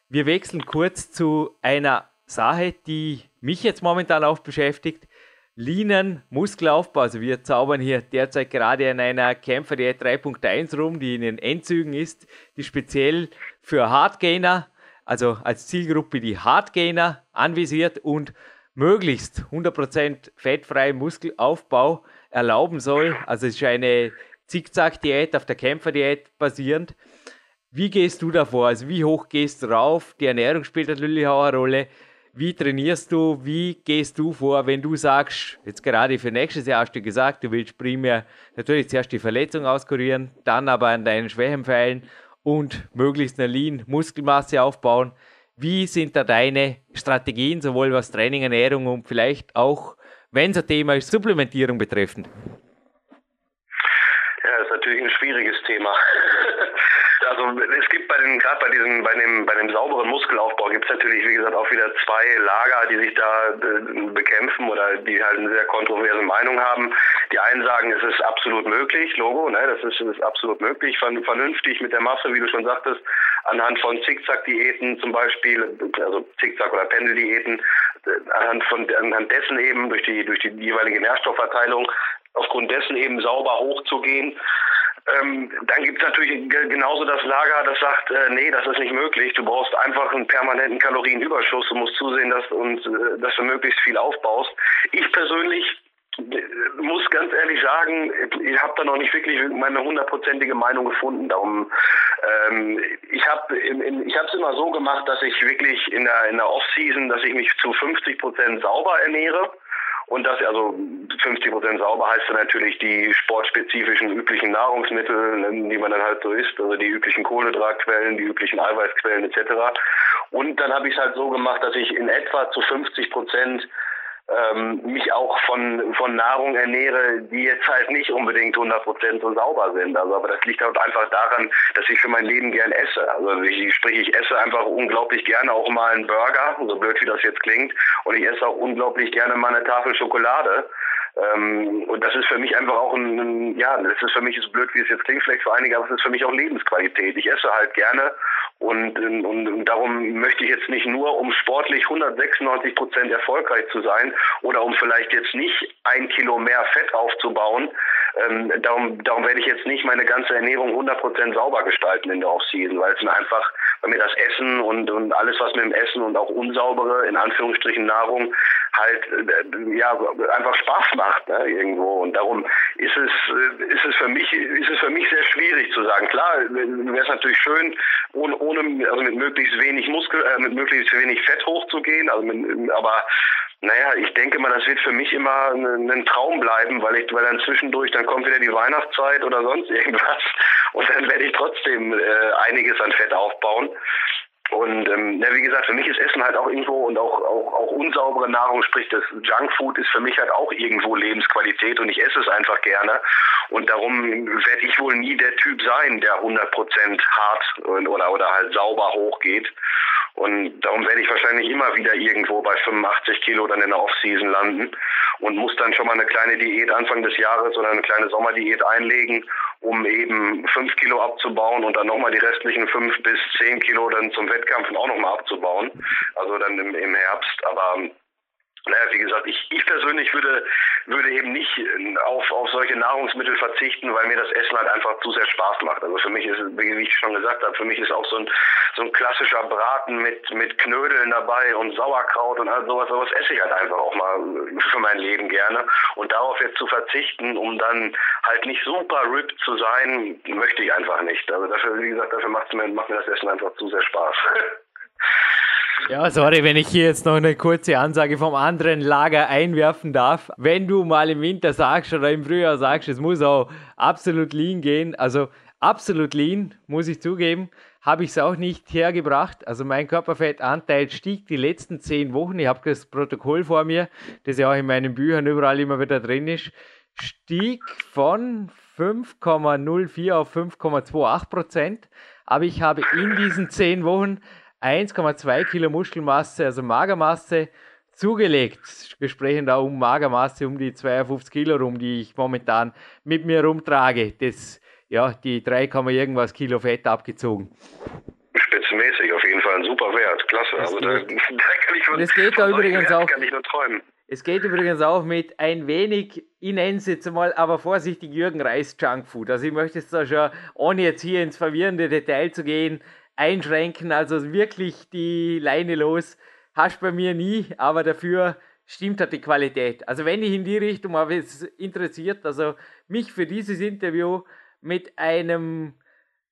Wir wechseln kurz zu einer Sache, die mich jetzt momentan auch beschäftigt. Leanen, Muskelaufbau. Also wir zaubern hier derzeit gerade in einer Kämpferdiät 3.1 rum, die in den Endzügen ist, die speziell für Hardgainer, also als Zielgruppe die Hardgainer anvisiert und möglichst 100% fettfreien Muskelaufbau erlauben soll. Also es ist eine Zickzack-Diät, auf der Kämpferdiät basierend. Wie gehst du davor? Also wie hoch gehst du rauf? Die Ernährung spielt natürlich auch eine Rolle. Wie trainierst du? Wie gehst du vor, wenn du sagst, jetzt gerade für nächstes Jahr hast du gesagt, du willst primär natürlich zuerst die Verletzung auskurieren, dann aber an deinen Schwächen feilen und möglichst eine Lean Muskelmasse aufbauen. Wie sind da deine Strategien, sowohl was Training, Ernährung und vielleicht auch, wenn es ein Thema ist, Supplementierung betreffend? Ein schwieriges Thema. [LAUGHS] also es gibt bei den, gerade bei diesem, bei dem, bei dem sauberen Muskelaufbau gibt es natürlich, wie gesagt, auch wieder zwei Lager, die sich da äh, bekämpfen oder die halt eine sehr kontroverse Meinung haben. Die einen sagen, es ist absolut möglich, Logo, ne, das ist, ist absolut möglich, vernünftig mit der Masse, wie du schon sagtest, anhand von Zickzack-Diäten zum Beispiel, also Zickzack- oder Pendeldiäten, äh, anhand von anhand dessen eben durch die durch die jeweilige Nährstoffverteilung aufgrund dessen eben sauber hochzugehen. Ähm, dann gibt es natürlich genauso das Lager, das sagt, äh, nee, das ist nicht möglich. Du brauchst einfach einen permanenten Kalorienüberschuss. Du musst zusehen, dass, und, äh, dass du möglichst viel aufbaust. Ich persönlich muss ganz ehrlich sagen, ich habe da noch nicht wirklich meine hundertprozentige Meinung gefunden. Darum, ähm, ich habe ich habe es immer so gemacht, dass ich wirklich in der in der Off-Season, dass ich mich zu 50 Prozent sauber ernähre. Und das, also 50 Prozent sauber heißt dann natürlich die sportspezifischen üblichen Nahrungsmittel, die man dann halt so isst, also die üblichen Kohlenhydratquellen, die üblichen Eiweißquellen etc. Und dann habe ich es halt so gemacht, dass ich in etwa zu 50 Prozent ähm, mich auch von, von Nahrung ernähre, die jetzt halt nicht unbedingt 100% so sauber sind. Also, aber das liegt halt einfach daran, dass ich für mein Leben gern esse. Also ich, sprich, ich esse einfach unglaublich gerne auch mal einen Burger, so blöd wie das jetzt klingt, und ich esse auch unglaublich gerne mal eine Tafel Schokolade. Ähm, und das ist für mich einfach auch ein, ein, ja, das ist für mich so blöd, wie es jetzt klingt, vielleicht für einige, aber es ist für mich auch Lebensqualität. Ich esse halt gerne und, und, und darum möchte ich jetzt nicht nur, um sportlich 196 Prozent erfolgreich zu sein oder um vielleicht jetzt nicht ein Kilo mehr Fett aufzubauen, ähm, darum, darum werde ich jetzt nicht meine ganze Ernährung 100 Prozent sauber gestalten in der Offseason, weil es mir einfach, weil mir das Essen und, und alles, was mit dem Essen und auch unsaubere, in Anführungsstrichen Nahrung, halt äh, ja einfach Spaß macht ne, irgendwo. Und darum ist es äh, ist es für mich ist es für mich sehr schwierig zu sagen. Klar wäre es natürlich schön ohne, ohne also mit möglichst wenig Muskel äh, mit möglichst wenig Fett hochzugehen also mit, aber naja, ich denke mal, das wird für mich immer ein Traum bleiben, weil ich, weil dann zwischendurch, dann kommt wieder die Weihnachtszeit oder sonst irgendwas [LAUGHS] und dann werde ich trotzdem äh, einiges an Fett aufbauen. Und ähm, ja, wie gesagt, für mich ist Essen halt auch irgendwo und auch, auch, auch unsaubere Nahrung, sprich das Junkfood ist für mich halt auch irgendwo Lebensqualität und ich esse es einfach gerne. Und darum werde ich wohl nie der Typ sein, der 100% hart oder, oder halt sauber hochgeht. Und darum werde ich wahrscheinlich immer wieder irgendwo bei 85 Kilo dann in der Offseason landen und muss dann schon mal eine kleine Diät Anfang des Jahres oder eine kleine Sommerdiät einlegen, um eben 5 Kilo abzubauen und dann nochmal die restlichen 5 bis 10 Kilo dann zum Wettkampf auch nochmal abzubauen. Also dann im, im Herbst. Aber naja, wie gesagt, ich, ich persönlich würde, würde eben nicht auf, auf solche Nahrungsmittel verzichten, weil mir das Essen halt einfach zu sehr Spaß macht. Also für mich ist, wie ich schon gesagt habe, für mich ist auch so ein, so ein klassischer Braten mit, mit Knödeln dabei und Sauerkraut und all sowas, sowas esse ich halt einfach auch mal für mein Leben gerne. Und darauf jetzt zu verzichten, um dann halt nicht super ripped zu sein, möchte ich einfach nicht. Also dafür, wie gesagt, dafür macht mir, macht mir das Essen einfach zu sehr Spaß. [LAUGHS] Ja, sorry, wenn ich hier jetzt noch eine kurze Ansage vom anderen Lager einwerfen darf. Wenn du mal im Winter sagst oder im Frühjahr sagst, es muss auch absolut lean gehen, also absolut lean, muss ich zugeben, habe ich es auch nicht hergebracht. Also mein Körperfettanteil stieg die letzten zehn Wochen, ich habe das Protokoll vor mir, das ja auch in meinen Büchern überall immer wieder drin ist, stieg von 5,04 auf 5,28 Prozent. Aber ich habe in diesen zehn Wochen 1,2 Kilo Muskelmasse, also Magermasse, zugelegt. Wir sprechen da um Magermasse um die 52 Kilo rum, die ich momentan mit mir rumtrage. Das, ja, die 3, irgendwas Kilo Fett abgezogen. Spitzenmäßig, auf jeden Fall ein super Wert. Klasse. Das also da, [LAUGHS] da, kann ich von, das geht da übrigens auch. Kann ich nur träumen. Es geht übrigens auch mit ein wenig, ich nenne es jetzt mal, aber vorsichtig Jürgen Reis Junkfood. Also ich möchte es da schon, ohne jetzt hier ins verwirrende Detail zu gehen, einschränken. Also wirklich die Leine los hast bei mir nie, aber dafür stimmt halt die Qualität. Also wenn ich in die Richtung mal es interessiert, also mich für dieses Interview mit einem,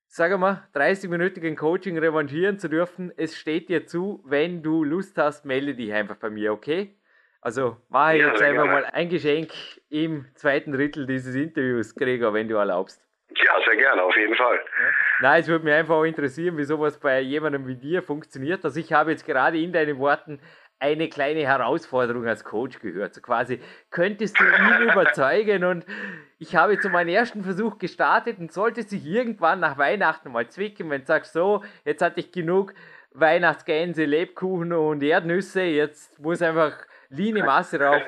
sagen wir, 30-minütigen Coaching revanchieren zu dürfen, es steht dir zu, wenn du Lust hast, melde dich einfach bei mir, okay? Also ich ja, jetzt einfach mal ein Geschenk im zweiten Drittel dieses Interviews, Gregor, wenn du erlaubst. Ja, sehr gerne, auf jeden Fall. Ja. Nein, es würde mich einfach auch interessieren, wie sowas bei jemandem wie dir funktioniert. Also ich habe jetzt gerade in deinen Worten eine kleine Herausforderung als Coach gehört. So quasi, könntest du ihn [LAUGHS] überzeugen? Und ich habe jetzt so meinen ersten Versuch gestartet und sollte sich irgendwann nach Weihnachten mal zwicken, wenn du sagst, so, jetzt hatte ich genug Weihnachtsgänse, Lebkuchen und Erdnüsse, jetzt muss einfach Line Masse rauf.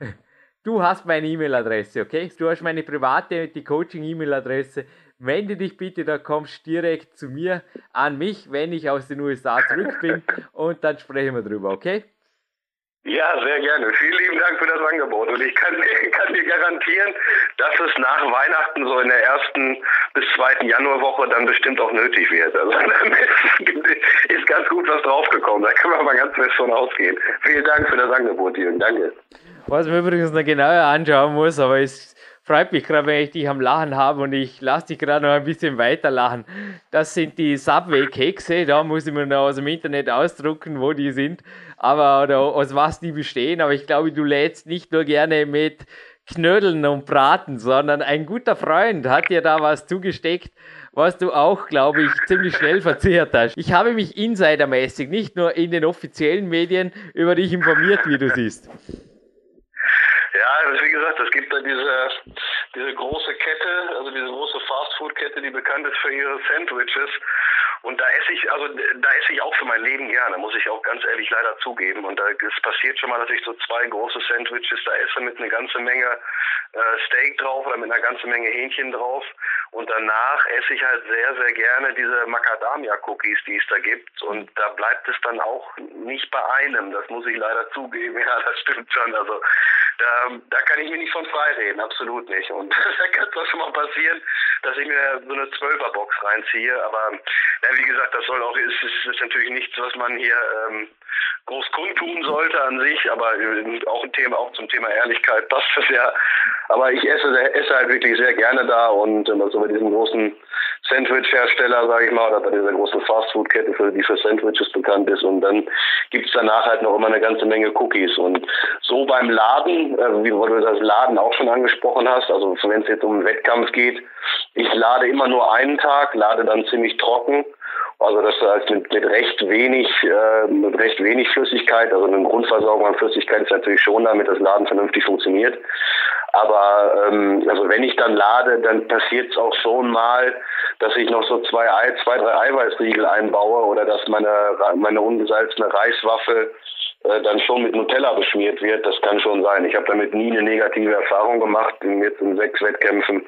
[LAUGHS] Du hast meine E-Mail-Adresse, okay? Du hast meine private, die Coaching-E-Mail-Adresse. Wende dich bitte, da kommst direkt zu mir, an mich, wenn ich aus den USA zurück bin und dann sprechen wir drüber, okay? Ja, sehr gerne. Vielen lieben Dank für das Angebot. Und ich kann, [LAUGHS] kann dir garantieren, dass es nach Weihnachten so in der ersten bis zweiten Januarwoche dann bestimmt auch nötig wird. Also [LAUGHS] ist ganz gut was draufgekommen. Da können wir mal ganz fest von ausgehen. Vielen Dank für das Angebot, Jürgen. Danke. Was man übrigens noch genauer anschauen muss, aber es freut mich gerade, wenn ich dich am Lachen habe und ich lasse dich gerade noch ein bisschen weiter lachen. Das sind die Subway-Kekse, da muss ich mir noch aus dem Internet ausdrucken, wo die sind, aber oder aus was die bestehen. Aber ich glaube, du lädst nicht nur gerne mit Knödeln und Braten, sondern ein guter Freund hat dir da was zugesteckt, was du auch, glaube ich, ziemlich schnell verzehrt hast. Ich habe mich insidermäßig, nicht nur in den offiziellen Medien, über dich informiert, wie du siehst. Ja, wie gesagt, es gibt da diese, diese große Kette, also diese große Fastfood-Kette, die bekannt ist für ihre Sandwiches. Und da esse ich, also da esse ich auch für mein Leben gerne, muss ich auch ganz ehrlich leider zugeben. Und da es passiert schon mal, dass ich so zwei große Sandwiches da esse mit einer ganzen Menge äh, Steak drauf oder mit einer ganzen Menge Hähnchen drauf. Und danach esse ich halt sehr, sehr gerne diese Macadamia-Cookies, die es da gibt. Und da bleibt es dann auch nicht bei einem. Das muss ich leider zugeben. [LAUGHS] Ja, das stimmt schon. Also da, da kann ich mir nicht von frei reden, absolut nicht. Und [LAUGHS] da kann es auch schon mal passieren, dass ich mir so eine Zwölferbox reinziehe. Aber ja, wie gesagt, das soll auch, ist, ist, ist natürlich nichts, was man hier ähm, groß kundtun sollte an sich, aber äh, auch ein Thema, auch zum Thema Ehrlichkeit passt das ja. Aber ich esse, esse halt wirklich sehr gerne da und ähm, also bei diesem großen Sandwich-Hersteller, sage ich mal, oder bei dieser großen Fastfood-Kette, für, die für Sandwiches bekannt ist. Und dann gibt's danach halt noch immer eine ganze Menge Cookies. Und so beim Laden, äh, wie du das Laden auch schon angesprochen hast, also wenn es jetzt um einen Wettkampf geht, ich lade immer nur einen Tag, lade dann ziemlich trocken. Also das heißt mit, mit recht wenig, äh, mit recht wenig Flüssigkeit, also eine Grundversorgung an Flüssigkeit ist natürlich schon, damit das Laden vernünftig funktioniert. Aber ähm, also wenn ich dann lade, dann passiert es auch schon mal, dass ich noch so zwei, Ei, zwei, drei Eiweißriegel einbaue oder dass meine meine ungesalzene Reiswaffel äh, dann schon mit Nutella beschmiert wird, das kann schon sein. Ich habe damit nie eine negative Erfahrung gemacht, in jetzt in sechs Wettkämpfen.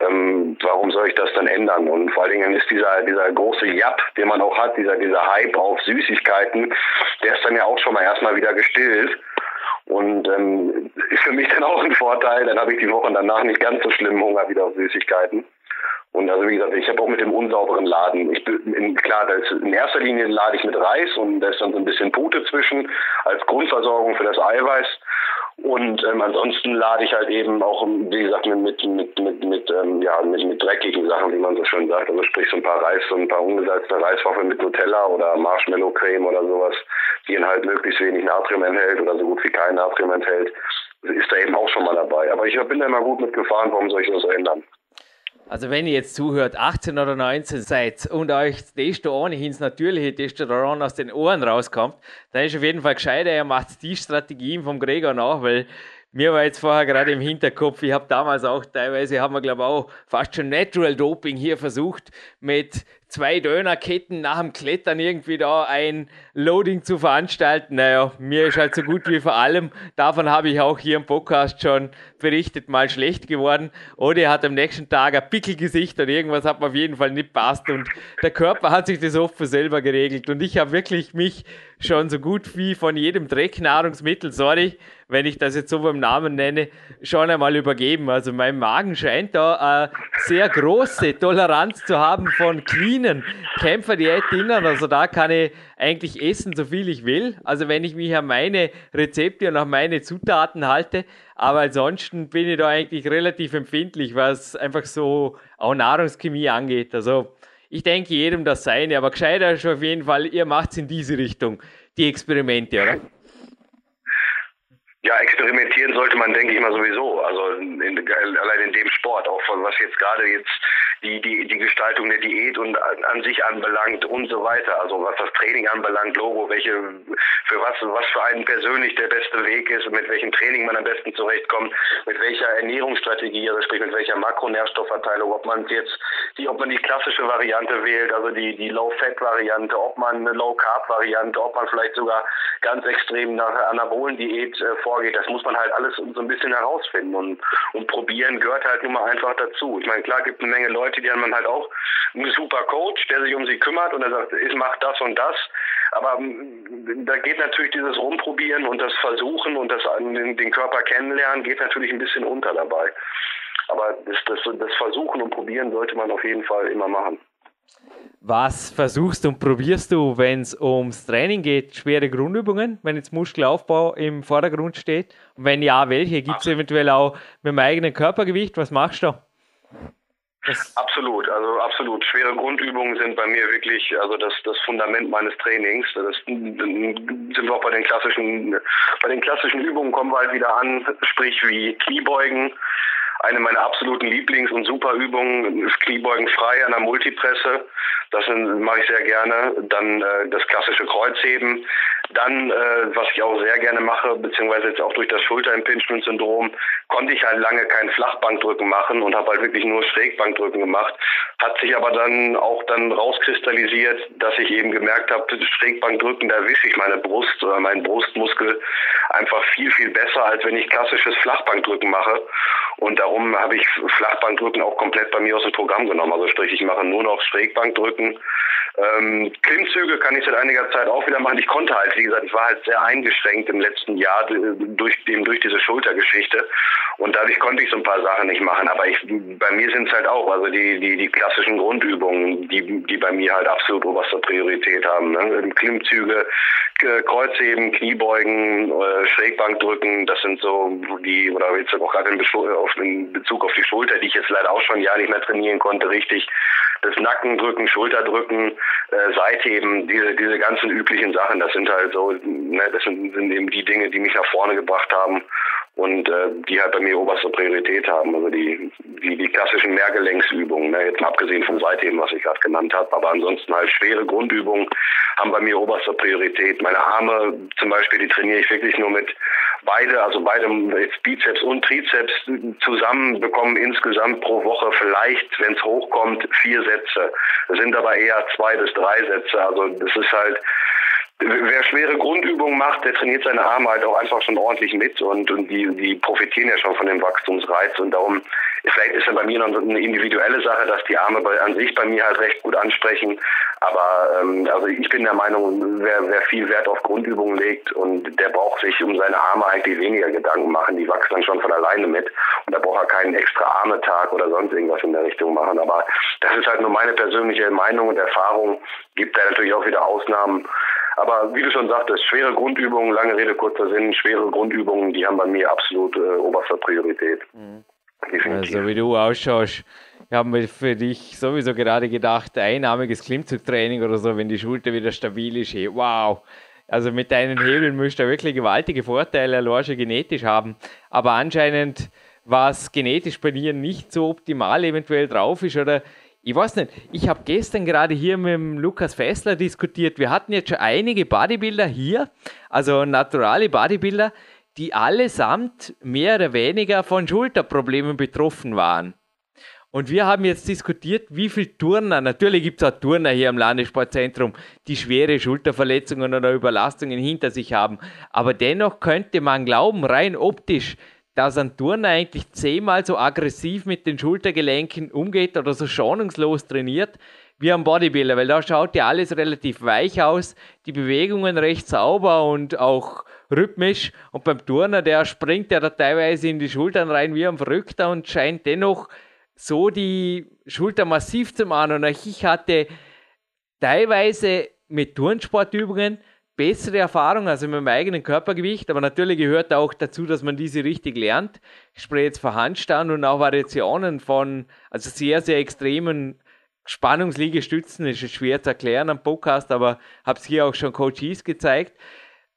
Ähm, warum soll ich das dann ändern? Und vor allen Dingen ist dieser, dieser große Jap, den man auch hat, dieser, dieser Hype auf Süßigkeiten, der ist dann ja auch schon mal erstmal wieder gestillt. Und ähm, ist für mich dann auch ein Vorteil, dann habe ich die Wochen danach nicht ganz so schlimmen Hunger wieder auf Süßigkeiten. Und also wie gesagt, ich habe auch mit dem unsauberen Laden, ich bin klar, da ist in erster Linie lade ich mit Reis und da ist dann so ein bisschen Pute zwischen als Grundversorgung für das Eiweiß. Und ähm, ansonsten lade ich halt eben auch, wie gesagt, mit mit mit mit, ähm, ja mit, mit dreckigen Sachen, wie man so schön sagt. Also sprich so ein paar Reis, so ein paar ungesalzene Reiswaffeln mit Nutella oder Marshmallow-Creme oder sowas, die halt möglichst wenig Natrium enthält oder so gut wie kein Natrium enthält, ist da eben auch schon mal dabei. Aber ich bin da immer gut mitgefahren, warum soll ich das ändern? Also wenn ihr jetzt zuhört, 18 oder 19 seid und euch Testo ohnehin das natürliche Testosteron aus den Ohren rauskommt, dann ist auf jeden Fall gescheiter, ihr macht die Strategien vom Gregor nach, weil mir war jetzt vorher gerade im Hinterkopf, ich habe damals auch teilweise, haben wir glaube ich auch fast schon Natural Doping hier versucht, mit zwei Dönerketten nach dem Klettern irgendwie da ein Loading zu veranstalten. Naja, mir ist halt so gut wie vor allem, davon habe ich auch hier im Podcast schon berichtet, mal schlecht geworden. Oder er hat am nächsten Tag ein Pickelgesicht und irgendwas hat mir auf jeden Fall nicht passt und der Körper hat sich das oft für selber geregelt und ich habe wirklich mich schon so gut wie von jedem Drecknahrungsmittel, sorry, wenn ich das jetzt so beim Namen nenne, schon einmal übergeben. Also mein Magen scheint da eine sehr große Toleranz zu haben von cleanen Kämpferdiät-Dingern. Also da kann ich eigentlich essen, so viel ich will. Also wenn ich mich an meine Rezepte und an meine Zutaten halte. Aber ansonsten bin ich da eigentlich relativ empfindlich, was einfach so auch Nahrungschemie angeht. Also ich denke jedem das seine, aber gescheiter ist auf jeden Fall, ihr macht es in diese Richtung, die Experimente, oder? Ja, experimentieren sollte man, denke ich mal, sowieso. Also in, allein in dem Sport, auch von was jetzt gerade jetzt die, die, die Gestaltung der Diät und an, sich anbelangt und so weiter. Also was das Training anbelangt, Logo, welche, für was, was für einen persönlich der beste Weg ist mit welchem Training man am besten zurechtkommt, mit welcher Ernährungsstrategie, also sprich mit welcher Makronährstoffverteilung, ob man jetzt die, ob man die klassische Variante wählt, also die, die Low-Fat-Variante, ob man eine Low-Carb-Variante, ob man vielleicht sogar ganz extrem nach Anabolen-Diät äh, vorgeht. Das muss man halt alles so ein bisschen herausfinden und, und probieren gehört halt nun mal einfach dazu. Ich meine, klar gibt eine Menge Leute, die haben man halt auch einen super Coach, der sich um sie kümmert und er sagt, ich mache das und das. Aber ähm, da geht natürlich dieses Rumprobieren und das Versuchen und das den, den Körper kennenlernen geht natürlich ein bisschen unter dabei. Aber das, das, das Versuchen und Probieren sollte man auf jeden Fall immer machen. Was versuchst und probierst du, wenn es ums Training geht? Schwere Grundübungen, wenn jetzt Muskelaufbau im Vordergrund steht? Und wenn ja, welche? Gibt es eventuell auch mit dem eigenen Körpergewicht? Was machst du? Das absolut, also absolut. Schwere Grundübungen sind bei mir wirklich, also das, das Fundament meines Trainings. Das sind wir auch bei den klassischen, bei den klassischen Übungen kommen wir halt wieder an, sprich wie Kniebeugen, eine meiner absoluten Lieblings- und Superübungen ist Kniebeugen frei an der Multipresse. Das mache ich sehr gerne. Dann äh, das klassische Kreuzheben. Dann, äh, was ich auch sehr gerne mache, beziehungsweise jetzt auch durch das Schulter-Impingement-Syndrom, konnte ich halt lange kein Flachbankdrücken machen und habe halt wirklich nur Schrägbankdrücken gemacht. Hat sich aber dann auch dann rauskristallisiert, dass ich eben gemerkt habe, Schrägbankdrücken, da erwische ich meine Brust oder meinen Brustmuskel einfach viel, viel besser, als wenn ich klassisches Flachbankdrücken mache. Und darum habe ich Flachbankdrücken auch komplett bei mir aus dem Programm genommen. Also sprich, ich mache nur noch Schrägbankdrücken. Ähm, Klimmzüge kann ich seit einiger Zeit auch wieder machen. Ich konnte halt, wie gesagt, ich war halt sehr eingeschränkt im letzten Jahr durch, durch diese Schultergeschichte. Und dadurch konnte ich so ein paar Sachen nicht machen. Aber ich, bei mir sind es halt auch, also die, die, die klassischen Grundübungen, die, die bei mir halt absolut oberste Priorität haben. Ne? Klimmzüge, Kreuzheben, Kniebeugen, äh, Schrägbankdrücken, das sind so die, oder jetzt auch gerade in Bezug auf die Schulter, die ich jetzt leider auch schon ein Jahr nicht mehr trainieren konnte, richtig. Das Nackendrücken, Schulterdrücken, äh, Seitheben, diese, diese ganzen üblichen Sachen, das sind halt so, ne, das sind, sind eben die Dinge, die mich nach vorne gebracht haben und äh, die halt bei mir oberste Priorität haben. Also die, die, die klassischen Mehrgelenksübungen, ne, jetzt mal abgesehen vom Seitheben, was ich gerade genannt habe, aber ansonsten halt schwere Grundübungen haben bei mir oberste Priorität. Meine Arme zum Beispiel, die trainiere ich wirklich nur mit beide, also beide jetzt Bizeps und Trizeps zusammen bekommen insgesamt pro Woche vielleicht, wenn es hochkommt, vier Sätze. Das sind aber eher zwei bis drei Sätze. Also das ist halt Wer schwere Grundübungen macht, der trainiert seine Arme halt auch einfach schon ordentlich mit und, und die, die profitieren ja schon von dem Wachstumsreiz. Und darum, vielleicht ist ja bei mir noch eine individuelle Sache, dass die Arme bei, an sich bei mir halt recht gut ansprechen, aber ähm, also ich bin der Meinung, wer, wer viel Wert auf Grundübungen legt und der braucht sich um seine Arme eigentlich weniger Gedanken machen, die wachsen dann schon von alleine mit. Und da braucht er keinen extra Armetag oder sonst irgendwas in der Richtung machen, aber das ist halt nur meine persönliche Meinung und Erfahrung, gibt da natürlich auch wieder Ausnahmen, aber wie du schon sagtest, schwere Grundübungen, lange Rede, kurzer Sinn, schwere Grundübungen, die haben bei mir absolut äh, oberster Priorität. Mhm. Also wie du ausschaust, ich habe mir für dich sowieso gerade gedacht, einarmiges Klimmzugtraining oder so, wenn die Schulter wieder stabil ist, hey, wow. Also mit deinen Hebeln müsst du wirklich gewaltige Vorteile schon genetisch haben. Aber anscheinend, was genetisch bei dir nicht so optimal eventuell drauf ist oder ich weiß nicht, ich habe gestern gerade hier mit dem Lukas Fessler diskutiert. Wir hatten jetzt schon einige Bodybuilder hier, also naturale Bodybuilder, die allesamt mehr oder weniger von Schulterproblemen betroffen waren. Und wir haben jetzt diskutiert, wie viele Turner, natürlich gibt es auch Turner hier im Landessportzentrum, die schwere Schulterverletzungen oder Überlastungen hinter sich haben. Aber dennoch könnte man glauben, rein optisch, dass ein Turner eigentlich zehnmal so aggressiv mit den Schultergelenken umgeht oder so schonungslos trainiert wie ein Bodybuilder, weil da schaut ja alles relativ weich aus, die Bewegungen recht sauber und auch rhythmisch. Und beim Turner, der springt ja da teilweise in die Schultern rein wie ein Verrückter und scheint dennoch so die Schulter massiv zu machen. Und ich hatte teilweise mit Turnsportübungen bessere Erfahrung, also mit meinem eigenen Körpergewicht, aber natürlich gehört auch dazu, dass man diese richtig lernt. Ich spreche jetzt von Handstand und auch Variationen von, also sehr, sehr extremen Spannungsliegestützen, ist schwer zu erklären am Podcast, aber habe es hier auch schon Coaches gezeigt.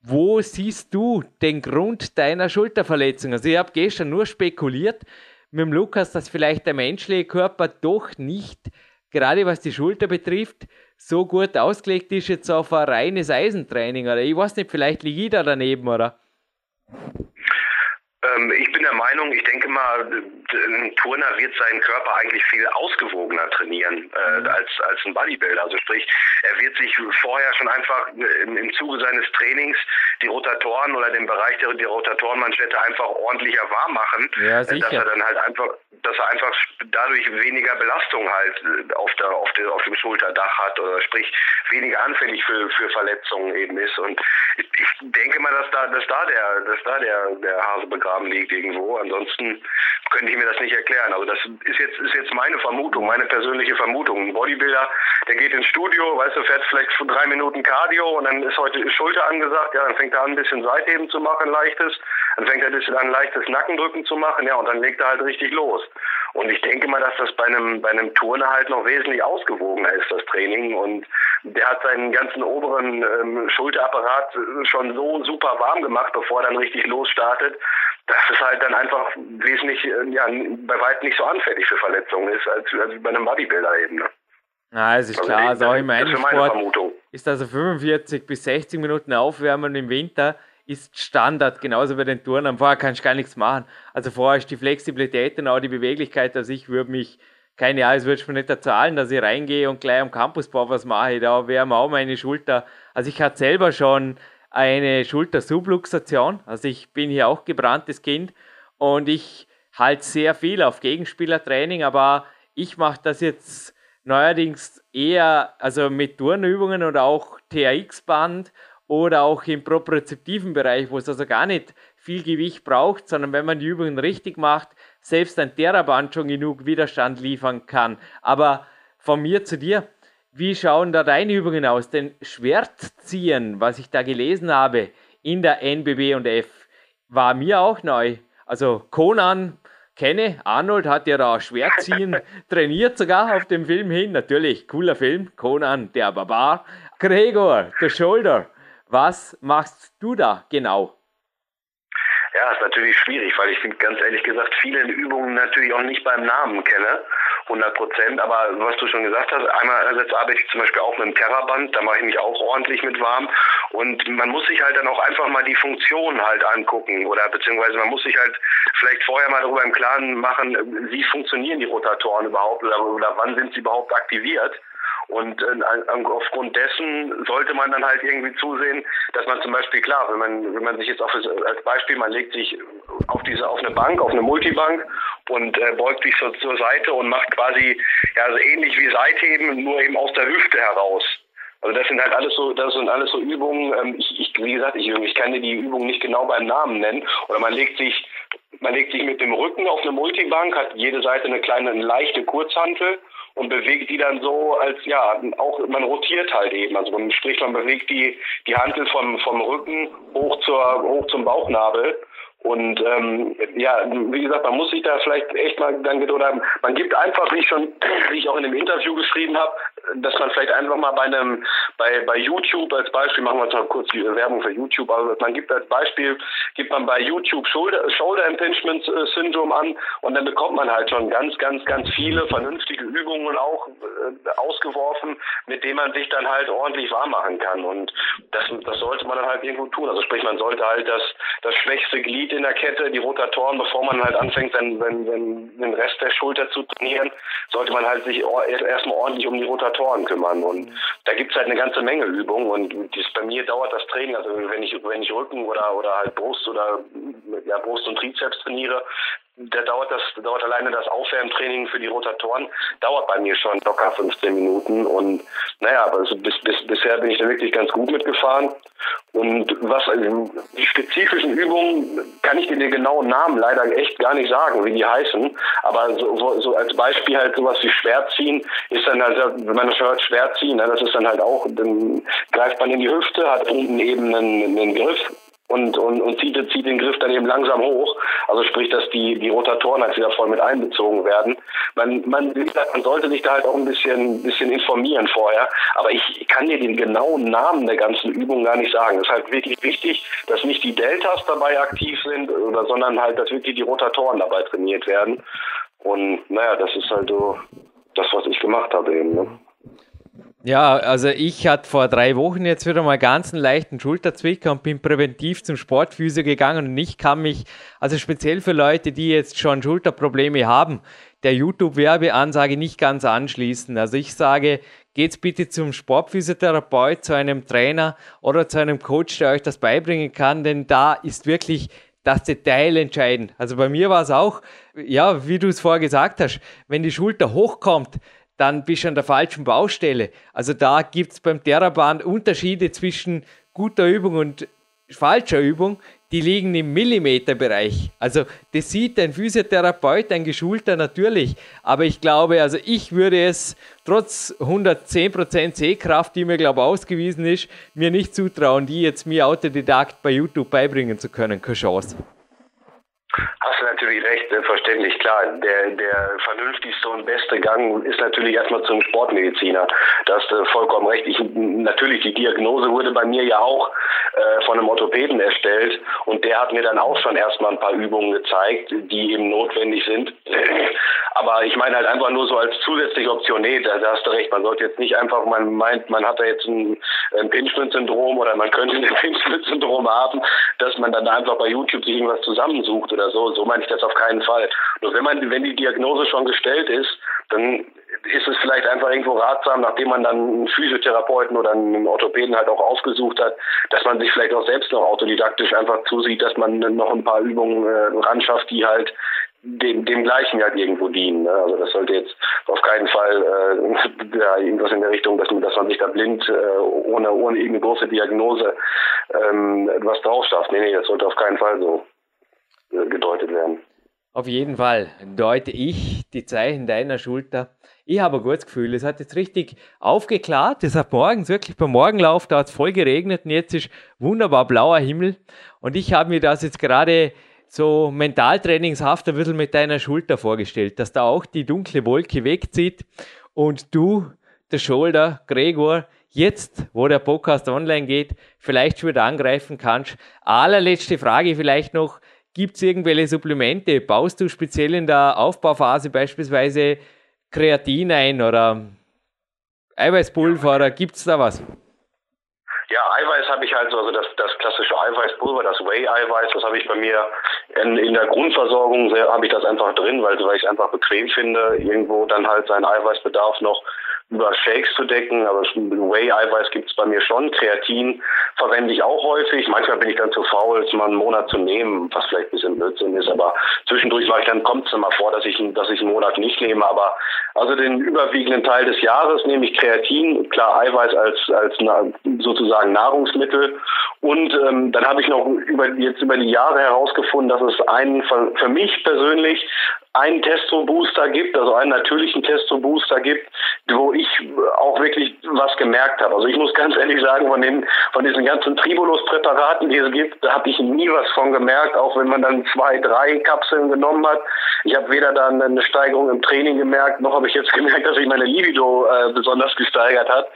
Wo siehst du den Grund deiner Schulterverletzung? Also ich habe gestern nur spekuliert mit dem Lukas, dass vielleicht der menschliche Körper doch nicht, gerade was die Schulter betrifft, so gut ausgelegt ist jetzt auf ein reines Eisentraining. Oder ich weiß nicht, vielleicht liege ich da daneben, oder? Äh, Ähm, ich bin der Meinung, ich denke mal, ein Turner wird seinen Körper eigentlich viel ausgewogener trainieren äh, mhm. als, als ein Bodybuilder. Also sprich, er wird sich vorher schon einfach im, im Zuge seines Trainings die Rotatoren oder den Bereich der, der Rotatorenmanschette einfach ordentlicher warm machen. Ja, sicher. Dass er dann halt einfach, dass er einfach dadurch weniger Belastung halt äh, auf der, auf der, auf dem Schulterdach hat oder sprich weniger anfällig für, für Verletzungen eben ist. Und ich, ich denke mal, dass da, dass da der, dass da der, der Hase begraben liegt irgendwo. Ansonsten könnte ich mir das nicht erklären. Also das ist jetzt, ist jetzt meine Vermutung, meine persönliche Vermutung. Ein Bodybuilder, der geht ins Studio, weißt du, fährt vielleicht drei Minuten Cardio und dann ist heute Schulter angesagt, ja, dann fängt er an, ein bisschen Seitheben zu machen, leichtes. Dann fängt er ein bisschen an, leichtes Nackendrücken zu machen, ja, und dann legt er halt richtig los. Und ich denke mal, dass das bei einem, bei einem Turner halt noch wesentlich ausgewogener ist, das Training. Und der hat seinen ganzen oberen ähm, Schulterapparat schon so super warm gemacht, bevor er dann richtig losstartet, dass es halt dann einfach wesentlich, äh, ja, bei weitem nicht so anfällig für Verletzungen ist, als, als bei einem Bodybuilder eben. Ne? Ja, es ist also klar, also auch in meinem Sport ist also 45 bis 60 Minuten Aufwärmen im Winter ist Standard, genauso bei den Touren. Vorher kannst du gar nichts machen. Also vorher ist die Flexibilität und auch die Beweglichkeit, also ich würde mich, keine Ahnung, es würde mir nicht erzahlen, dass ich reingehe und gleich am Campusbau was mache. Da wäre mir auch meine Schulter, also ich hatte selber schon eine Schultersubluxation, also ich bin hier auch gebranntes Kind und ich halte sehr viel auf Gegenspielertraining, aber ich mache das jetzt neuerdings eher also mit Turnübungen oder auch TRX-Band oder auch im propriozeptiven Bereich, wo es also gar nicht viel Gewicht braucht, sondern wenn man die Übungen richtig macht, selbst ein Theraband schon genug Widerstand liefern kann. Aber von mir zu dir, wie schauen da deine Übungen aus? Denn Schwertziehen, was ich da gelesen habe in der NBB und F, war mir auch neu. Also Conan kenne, Arnold hat ja da Schwertziehen [LAUGHS] trainiert sogar auf dem Film hin. Natürlich, cooler Film, Conan, der Barbar. Gregor, The Shoulder, was machst du da genau? Ja, ist natürlich schwierig, weil ich ganz ehrlich gesagt viele Übungen natürlich auch nicht beim Namen kenne, 100 Prozent. Aber was du schon gesagt hast, einmal einerseits arbeite ich zum Beispiel auch mit dem Terraband, da mache ich mich auch ordentlich mit warm. Und man muss sich halt dann auch einfach mal die Funktion halt angucken oder beziehungsweise man muss sich halt vielleicht vorher mal darüber im Klaren machen, wie funktionieren die Rotatoren überhaupt oder, oder wann sind sie überhaupt aktiviert. Und äh, aufgrund dessen sollte man dann halt irgendwie zusehen, dass man zum Beispiel klar, wenn man wenn man sich jetzt auf als Beispiel, man legt sich auf diese auf eine Bank, auf eine Multibank und äh, beugt sich so zur Seite und macht quasi ja so ähnlich wie Seitheben, nur eben aus der Hüfte heraus. Also das sind halt alles so, das sind alles so Übungen. Ähm, ich, ich, wie gesagt, ich, ich kann dir die Übung nicht genau beim Namen nennen. Oder man legt sich, man legt sich mit dem Rücken auf eine Multibank, hat jede Seite eine kleine, eine leichte Kurzhantel und bewegt die dann so als ja auch man rotiert halt eben also man sprich man bewegt die die Hantel vom vom Rücken hoch zur hoch zum Bauchnabel und ähm, ja, wie gesagt, man muss sich da vielleicht echt mal dann haben. Man gibt einfach, wie ich schon, wie ich auch in dem Interview geschrieben habe, dass man vielleicht einfach mal bei einem, bei, bei YouTube als Beispiel, machen wir jetzt mal kurz die Werbung für YouTube, aber man gibt als Beispiel, gibt man bei YouTube Shoulder, Shoulder Impingement äh, Syndrome an und dann bekommt man halt schon ganz, ganz, ganz viele vernünftige Übungen auch äh, ausgeworfen, mit denen man sich dann halt ordentlich warm machen kann. Und das, das sollte man dann halt irgendwo tun. Also sprich, man sollte halt das, das schwächste Glied in der Kette, die Rotatoren, bevor man halt anfängt, wenn, wenn, wenn den Rest der Schulter zu trainieren, sollte man halt sich erstmal ordentlich um die Rotatoren kümmern. Und da gibt's halt eine ganze Menge Übungen und das, bei mir dauert das Training, also wenn ich, wenn ich Rücken oder, oder halt Brust oder ja, Brust und Trizeps trainiere, da dauert das, dauert alleine das Aufwärmtraining für die Rotatoren, dauert bei mir schon locker 15 Minuten und naja, also bis, bis, bisher bin ich da wirklich ganz gut mitgefahren. Und was also die spezifischen Übungen kann ich dir den genauen Namen leider echt gar nicht sagen, wie die heißen. Aber so, so, so als Beispiel halt sowas wie Schwertziehen ist dann halt, wenn man das hört, Schwertziehen, ne, das ist dann halt auch, dann greift man in die Hüfte, hat unten eben einen, einen Griff und, und, und zieht, zieht den Griff dann eben langsam hoch. Also sprich, dass die, die Rotatoren halt wieder voll mit einbezogen werden. Man, man, man sollte sich da halt auch ein bisschen, bisschen informieren vorher. Aber ich kann dir den genauen Namen der ganzen Übung gar nicht sagen. Es ist halt wirklich wichtig, dass nicht die Deltas dabei aktiv sind, oder, sondern halt, dass wirklich die Rotatoren dabei trainiert werden. Und naja, das ist halt so das, was ich gemacht habe eben. Ne? Ja, also ich hatte vor drei Wochen jetzt wieder mal ganz einen leichten Schulterzwicker und bin präventiv zum Sportphysio gegangen und ich kann mich, also speziell für Leute, die jetzt schon Schulterprobleme haben, der YouTube-Werbeansage nicht ganz anschließen. Also ich sage, geht's bitte zum Sportphysiotherapeut, zu einem Trainer oder zu einem Coach, der euch das beibringen kann, denn da ist wirklich das Detail entscheidend. Also bei mir war es auch, ja, wie du es vorher gesagt hast, wenn die Schulter hochkommt, dann bist du an der falschen Baustelle. Also da gibt es beim Theraband Unterschiede zwischen guter Übung und falscher Übung, die liegen im Millimeterbereich. Also das sieht ein Physiotherapeut, ein Geschulter natürlich, aber ich glaube, also ich würde es trotz 110% Sehkraft, die mir glaube ausgewiesen ist, mir nicht zutrauen, die jetzt mir Autodidakt bei YouTube beibringen zu können. Keine Chance. Hast du natürlich recht, verständlich, klar. Der, der vernünftigste und beste Gang ist natürlich erstmal zum Sportmediziner. Da hast du vollkommen recht. Ich, natürlich, die Diagnose wurde bei mir ja auch äh, von einem Orthopäden erstellt und der hat mir dann auch schon erstmal ein paar Übungen gezeigt, die eben notwendig sind. [CLEARS THROAT] Aber ich meine halt einfach nur so als zusätzliche Option, nee, da, da hast du recht, man sollte jetzt nicht einfach, man meint, man hat da jetzt ein, ein Pinchman-Syndrom oder man könnte ein [LAUGHS] Pinchman-Syndrom haben, dass man dann einfach bei YouTube sich irgendwas zusammensucht oder so. So meine ich das auf keinen Fall. Nur wenn man, wenn die Diagnose schon gestellt ist, dann ist es vielleicht einfach irgendwo ratsam, nachdem man dann einen Physiotherapeuten oder einen Orthopäden halt auch aufgesucht hat, dass man sich vielleicht auch selbst noch autodidaktisch einfach zusieht, dass man noch ein paar Übungen äh, ranschafft, die halt dem, dem Gleichen halt irgendwo dienen. Ne? Also das sollte jetzt auf keinen Fall äh, [LAUGHS] ja, irgendwas in der Richtung, dass man, dass man sich da blind äh, ohne, ohne irgendeine große Diagnose ähm, was drauf schafft. Nee, nee, das sollte auf keinen Fall so gedeutet werden. Auf jeden Fall deute ich die Zeichen deiner Schulter. Ich habe ein gutes Gefühl. Es hat jetzt richtig aufgeklärt. Es hat morgens wirklich beim Morgenlauf, da hat es voll geregnet und jetzt ist wunderbar blauer Himmel. Und ich habe mir das jetzt gerade so mentaltrainingshaft ein bisschen mit deiner Schulter vorgestellt, dass da auch die dunkle Wolke wegzieht und du, der Shoulder, Gregor, jetzt, wo der Podcast online geht, vielleicht schon wieder angreifen kannst. Allerletzte Frage vielleicht noch. Gibt es irgendwelche Supplemente? Baust du speziell in der Aufbauphase beispielsweise Kreatin ein oder Eiweißpulver oder gibt es da was? Ja, Eiweiß habe ich halt so, also das, das klassische Eiweißpulver, das Whey-Eiweiß, das habe ich bei mir in, in der Grundversorgung, habe ich das einfach drin, weil, weil ich es einfach bequem finde, irgendwo dann halt seinen Eiweißbedarf noch über Shakes zu decken, aber Whey-Eiweiß gibt es bei mir schon. Kreatin verwende ich auch häufig. Manchmal bin ich dann zu faul, es mal einen Monat zu nehmen, was vielleicht ein bisschen Blödsinn ist, aber zwischendurch mache ich dann, kommt es immer vor, dass ich, dass ich einen Monat nicht nehme, aber also den überwiegenden Teil des Jahres nehme ich Kreatin, klar Eiweiß als, als sozusagen Nahrungsmittel und ähm, dann habe ich noch über, jetzt über die Jahre herausgefunden, dass es einen für mich persönlich einen Testo-Booster gibt, also einen natürlichen Testo-Booster gibt, wo ich auch wirklich was gemerkt habe. Also ich muss ganz ehrlich sagen, von den von diesen ganzen Tribulus-Präparaten, die es gibt, da habe ich nie was von gemerkt, auch wenn man dann zwei, drei Kapseln genommen hat. Ich habe weder dann eine Steigerung im Training gemerkt, noch habe ich jetzt [LAUGHS] gemerkt, dass sich meine Libido äh, besonders gesteigert hat.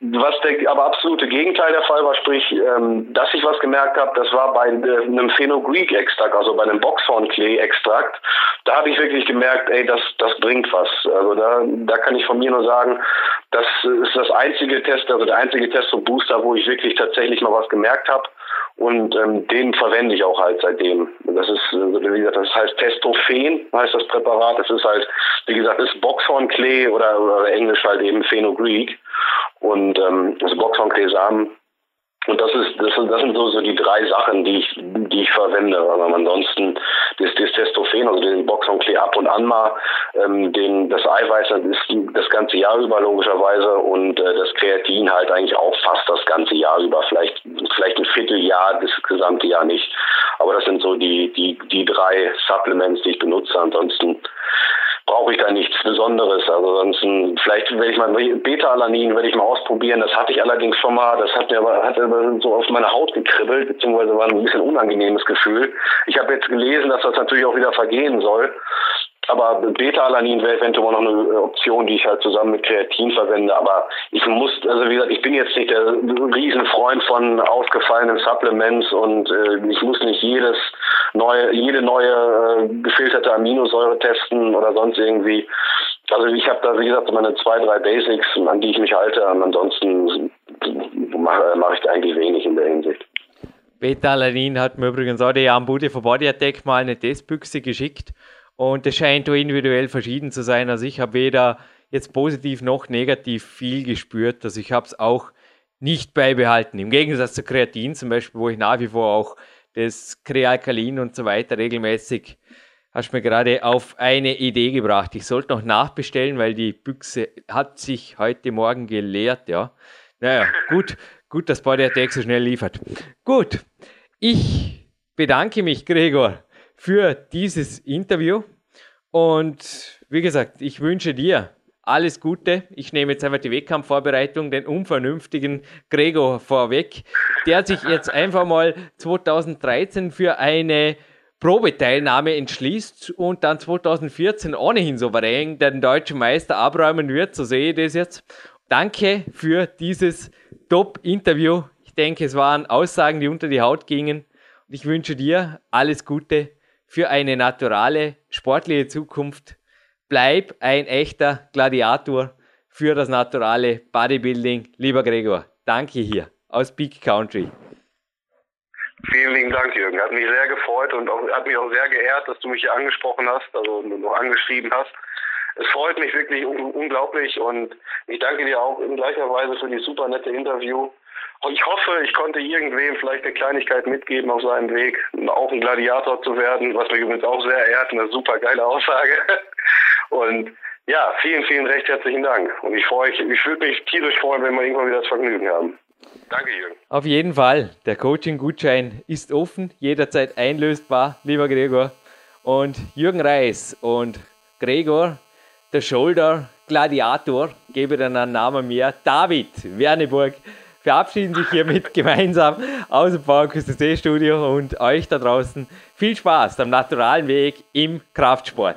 Was der aber absolute Gegenteil der Fall war, sprich, ähm, dass ich was gemerkt habe, das war bei äh, einem Phenogreek-Extrakt, also bei einem Boxhornklee-Extrakt. Da habe ich wirklich gemerkt, ey, das, das bringt was. Also da, da kann ich von mir nur sagen, das ist das einzige Test, also der einzige Test und Booster, wo ich wirklich tatsächlich mal was gemerkt habe. Und ähm, den verwende ich auch halt seitdem. Das ist, wie gesagt, das heißt Testophen, heißt das Präparat. Das ist halt, wie gesagt, ist Boxhornklee oder, oder Englisch halt eben Phenogreek. Und ähm, das Boxhornklee-Samen und das ist, das sind, das sind so, so die drei Sachen, die ich, die ich verwende. Aber ansonsten das, das Testosteron, also den Boxonklee ab und an mal, ähm, den, das Eiweiß das ist das ganze Jahr über logischerweise und äh, das Kreatin halt eigentlich auch fast das ganze Jahr über, vielleicht, vielleicht ein Vierteljahr, das gesamte Jahr nicht. Aber das sind so die, die, die drei Supplements, die ich benutze. Ansonsten brauche ich da nichts Besonderes. Also sonst vielleicht werde ich mal Beta-Alanin werde ich mal ausprobieren. Das hatte ich allerdings schon mal. Das hat mir aber, hat aber so auf meine Haut gekribbelt, beziehungsweise war ein bisschen unangenehmes Gefühl. Ich habe jetzt gelesen, dass das natürlich auch wieder vergehen soll. Aber Beta-Alanin wäre eventuell noch eine Option, die ich halt zusammen mit Kreatin verwende. Aber ich muss, also wie gesagt, ich bin jetzt nicht der Riesenfreund von ausgefallenen Supplements und äh, ich muss nicht jedes neue, jede neue äh, gefilterte Aminosäure testen oder sonst irgendwie. Also ich habe da, wie gesagt, meine zwei, drei Basics, an die ich mich halte. ansonsten mache mach ich eigentlich wenig in der Hinsicht. Beta-Alanin hat mir übrigens auch die Ambude von Body Attack mal eine Testbüchse geschickt. Und es scheint individuell verschieden zu sein. Also ich habe weder jetzt positiv noch negativ viel gespürt. Also ich habe es auch nicht beibehalten. Im Gegensatz zu Kreatin zum Beispiel, wo ich nach wie vor auch das Krealkalin und so weiter regelmäßig hast mir gerade auf eine Idee gebracht. Ich sollte noch nachbestellen, weil die Büchse hat sich heute Morgen geleert, ja. Naja, gut, gut, dass Body Attack so schnell liefert. Gut, ich bedanke mich, Gregor, für dieses Interview und wie gesagt, ich wünsche dir alles Gute. Ich nehme jetzt einfach die Wettkampfvorbereitung, den unvernünftigen Gregor vorweg, der sich jetzt einfach mal 2013 für eine Probeteilnahme entschließt und dann 2014 ohnehin souverän den deutschen Meister abräumen wird. So sehe ich das jetzt. Danke für dieses Top-Interview. Ich denke, es waren Aussagen, die unter die Haut gingen. Und ich wünsche dir alles Gute für eine naturale, sportliche Zukunft. Bleib ein echter Gladiator für das naturale Bodybuilding. Lieber Gregor, danke hier aus Big Country. Vielen lieben Dank, Jürgen. Hat mich sehr gefreut und auch, hat mich auch sehr geehrt, dass du mich hier angesprochen hast, also noch angeschrieben hast. Es freut mich wirklich un unglaublich und ich danke dir auch in gleicher Weise für die super nette Interview. Ich hoffe, ich konnte irgendwem vielleicht eine Kleinigkeit mitgeben auf seinem Weg, auch ein Gladiator zu werden, was mich übrigens auch sehr ehrt, eine super geile Aussage. [LAUGHS] Und ja, vielen, vielen recht herzlichen Dank. Und ich freue mich, ich würde mich tierisch freuen, wenn wir irgendwann wieder das Vergnügen haben. Danke, Jürgen. Auf jeden Fall. Der Coaching-Gutschein ist offen, jederzeit einlösbar, lieber Gregor. Und Jürgen Reis und Gregor, der Shoulder Gladiator, gebe dann einen Namen mehr, David Werneburg, verabschieden sich hiermit [LAUGHS] gemeinsam aus dem VQCC Studio und euch da draußen viel Spaß am naturalen Weg im Kraftsport.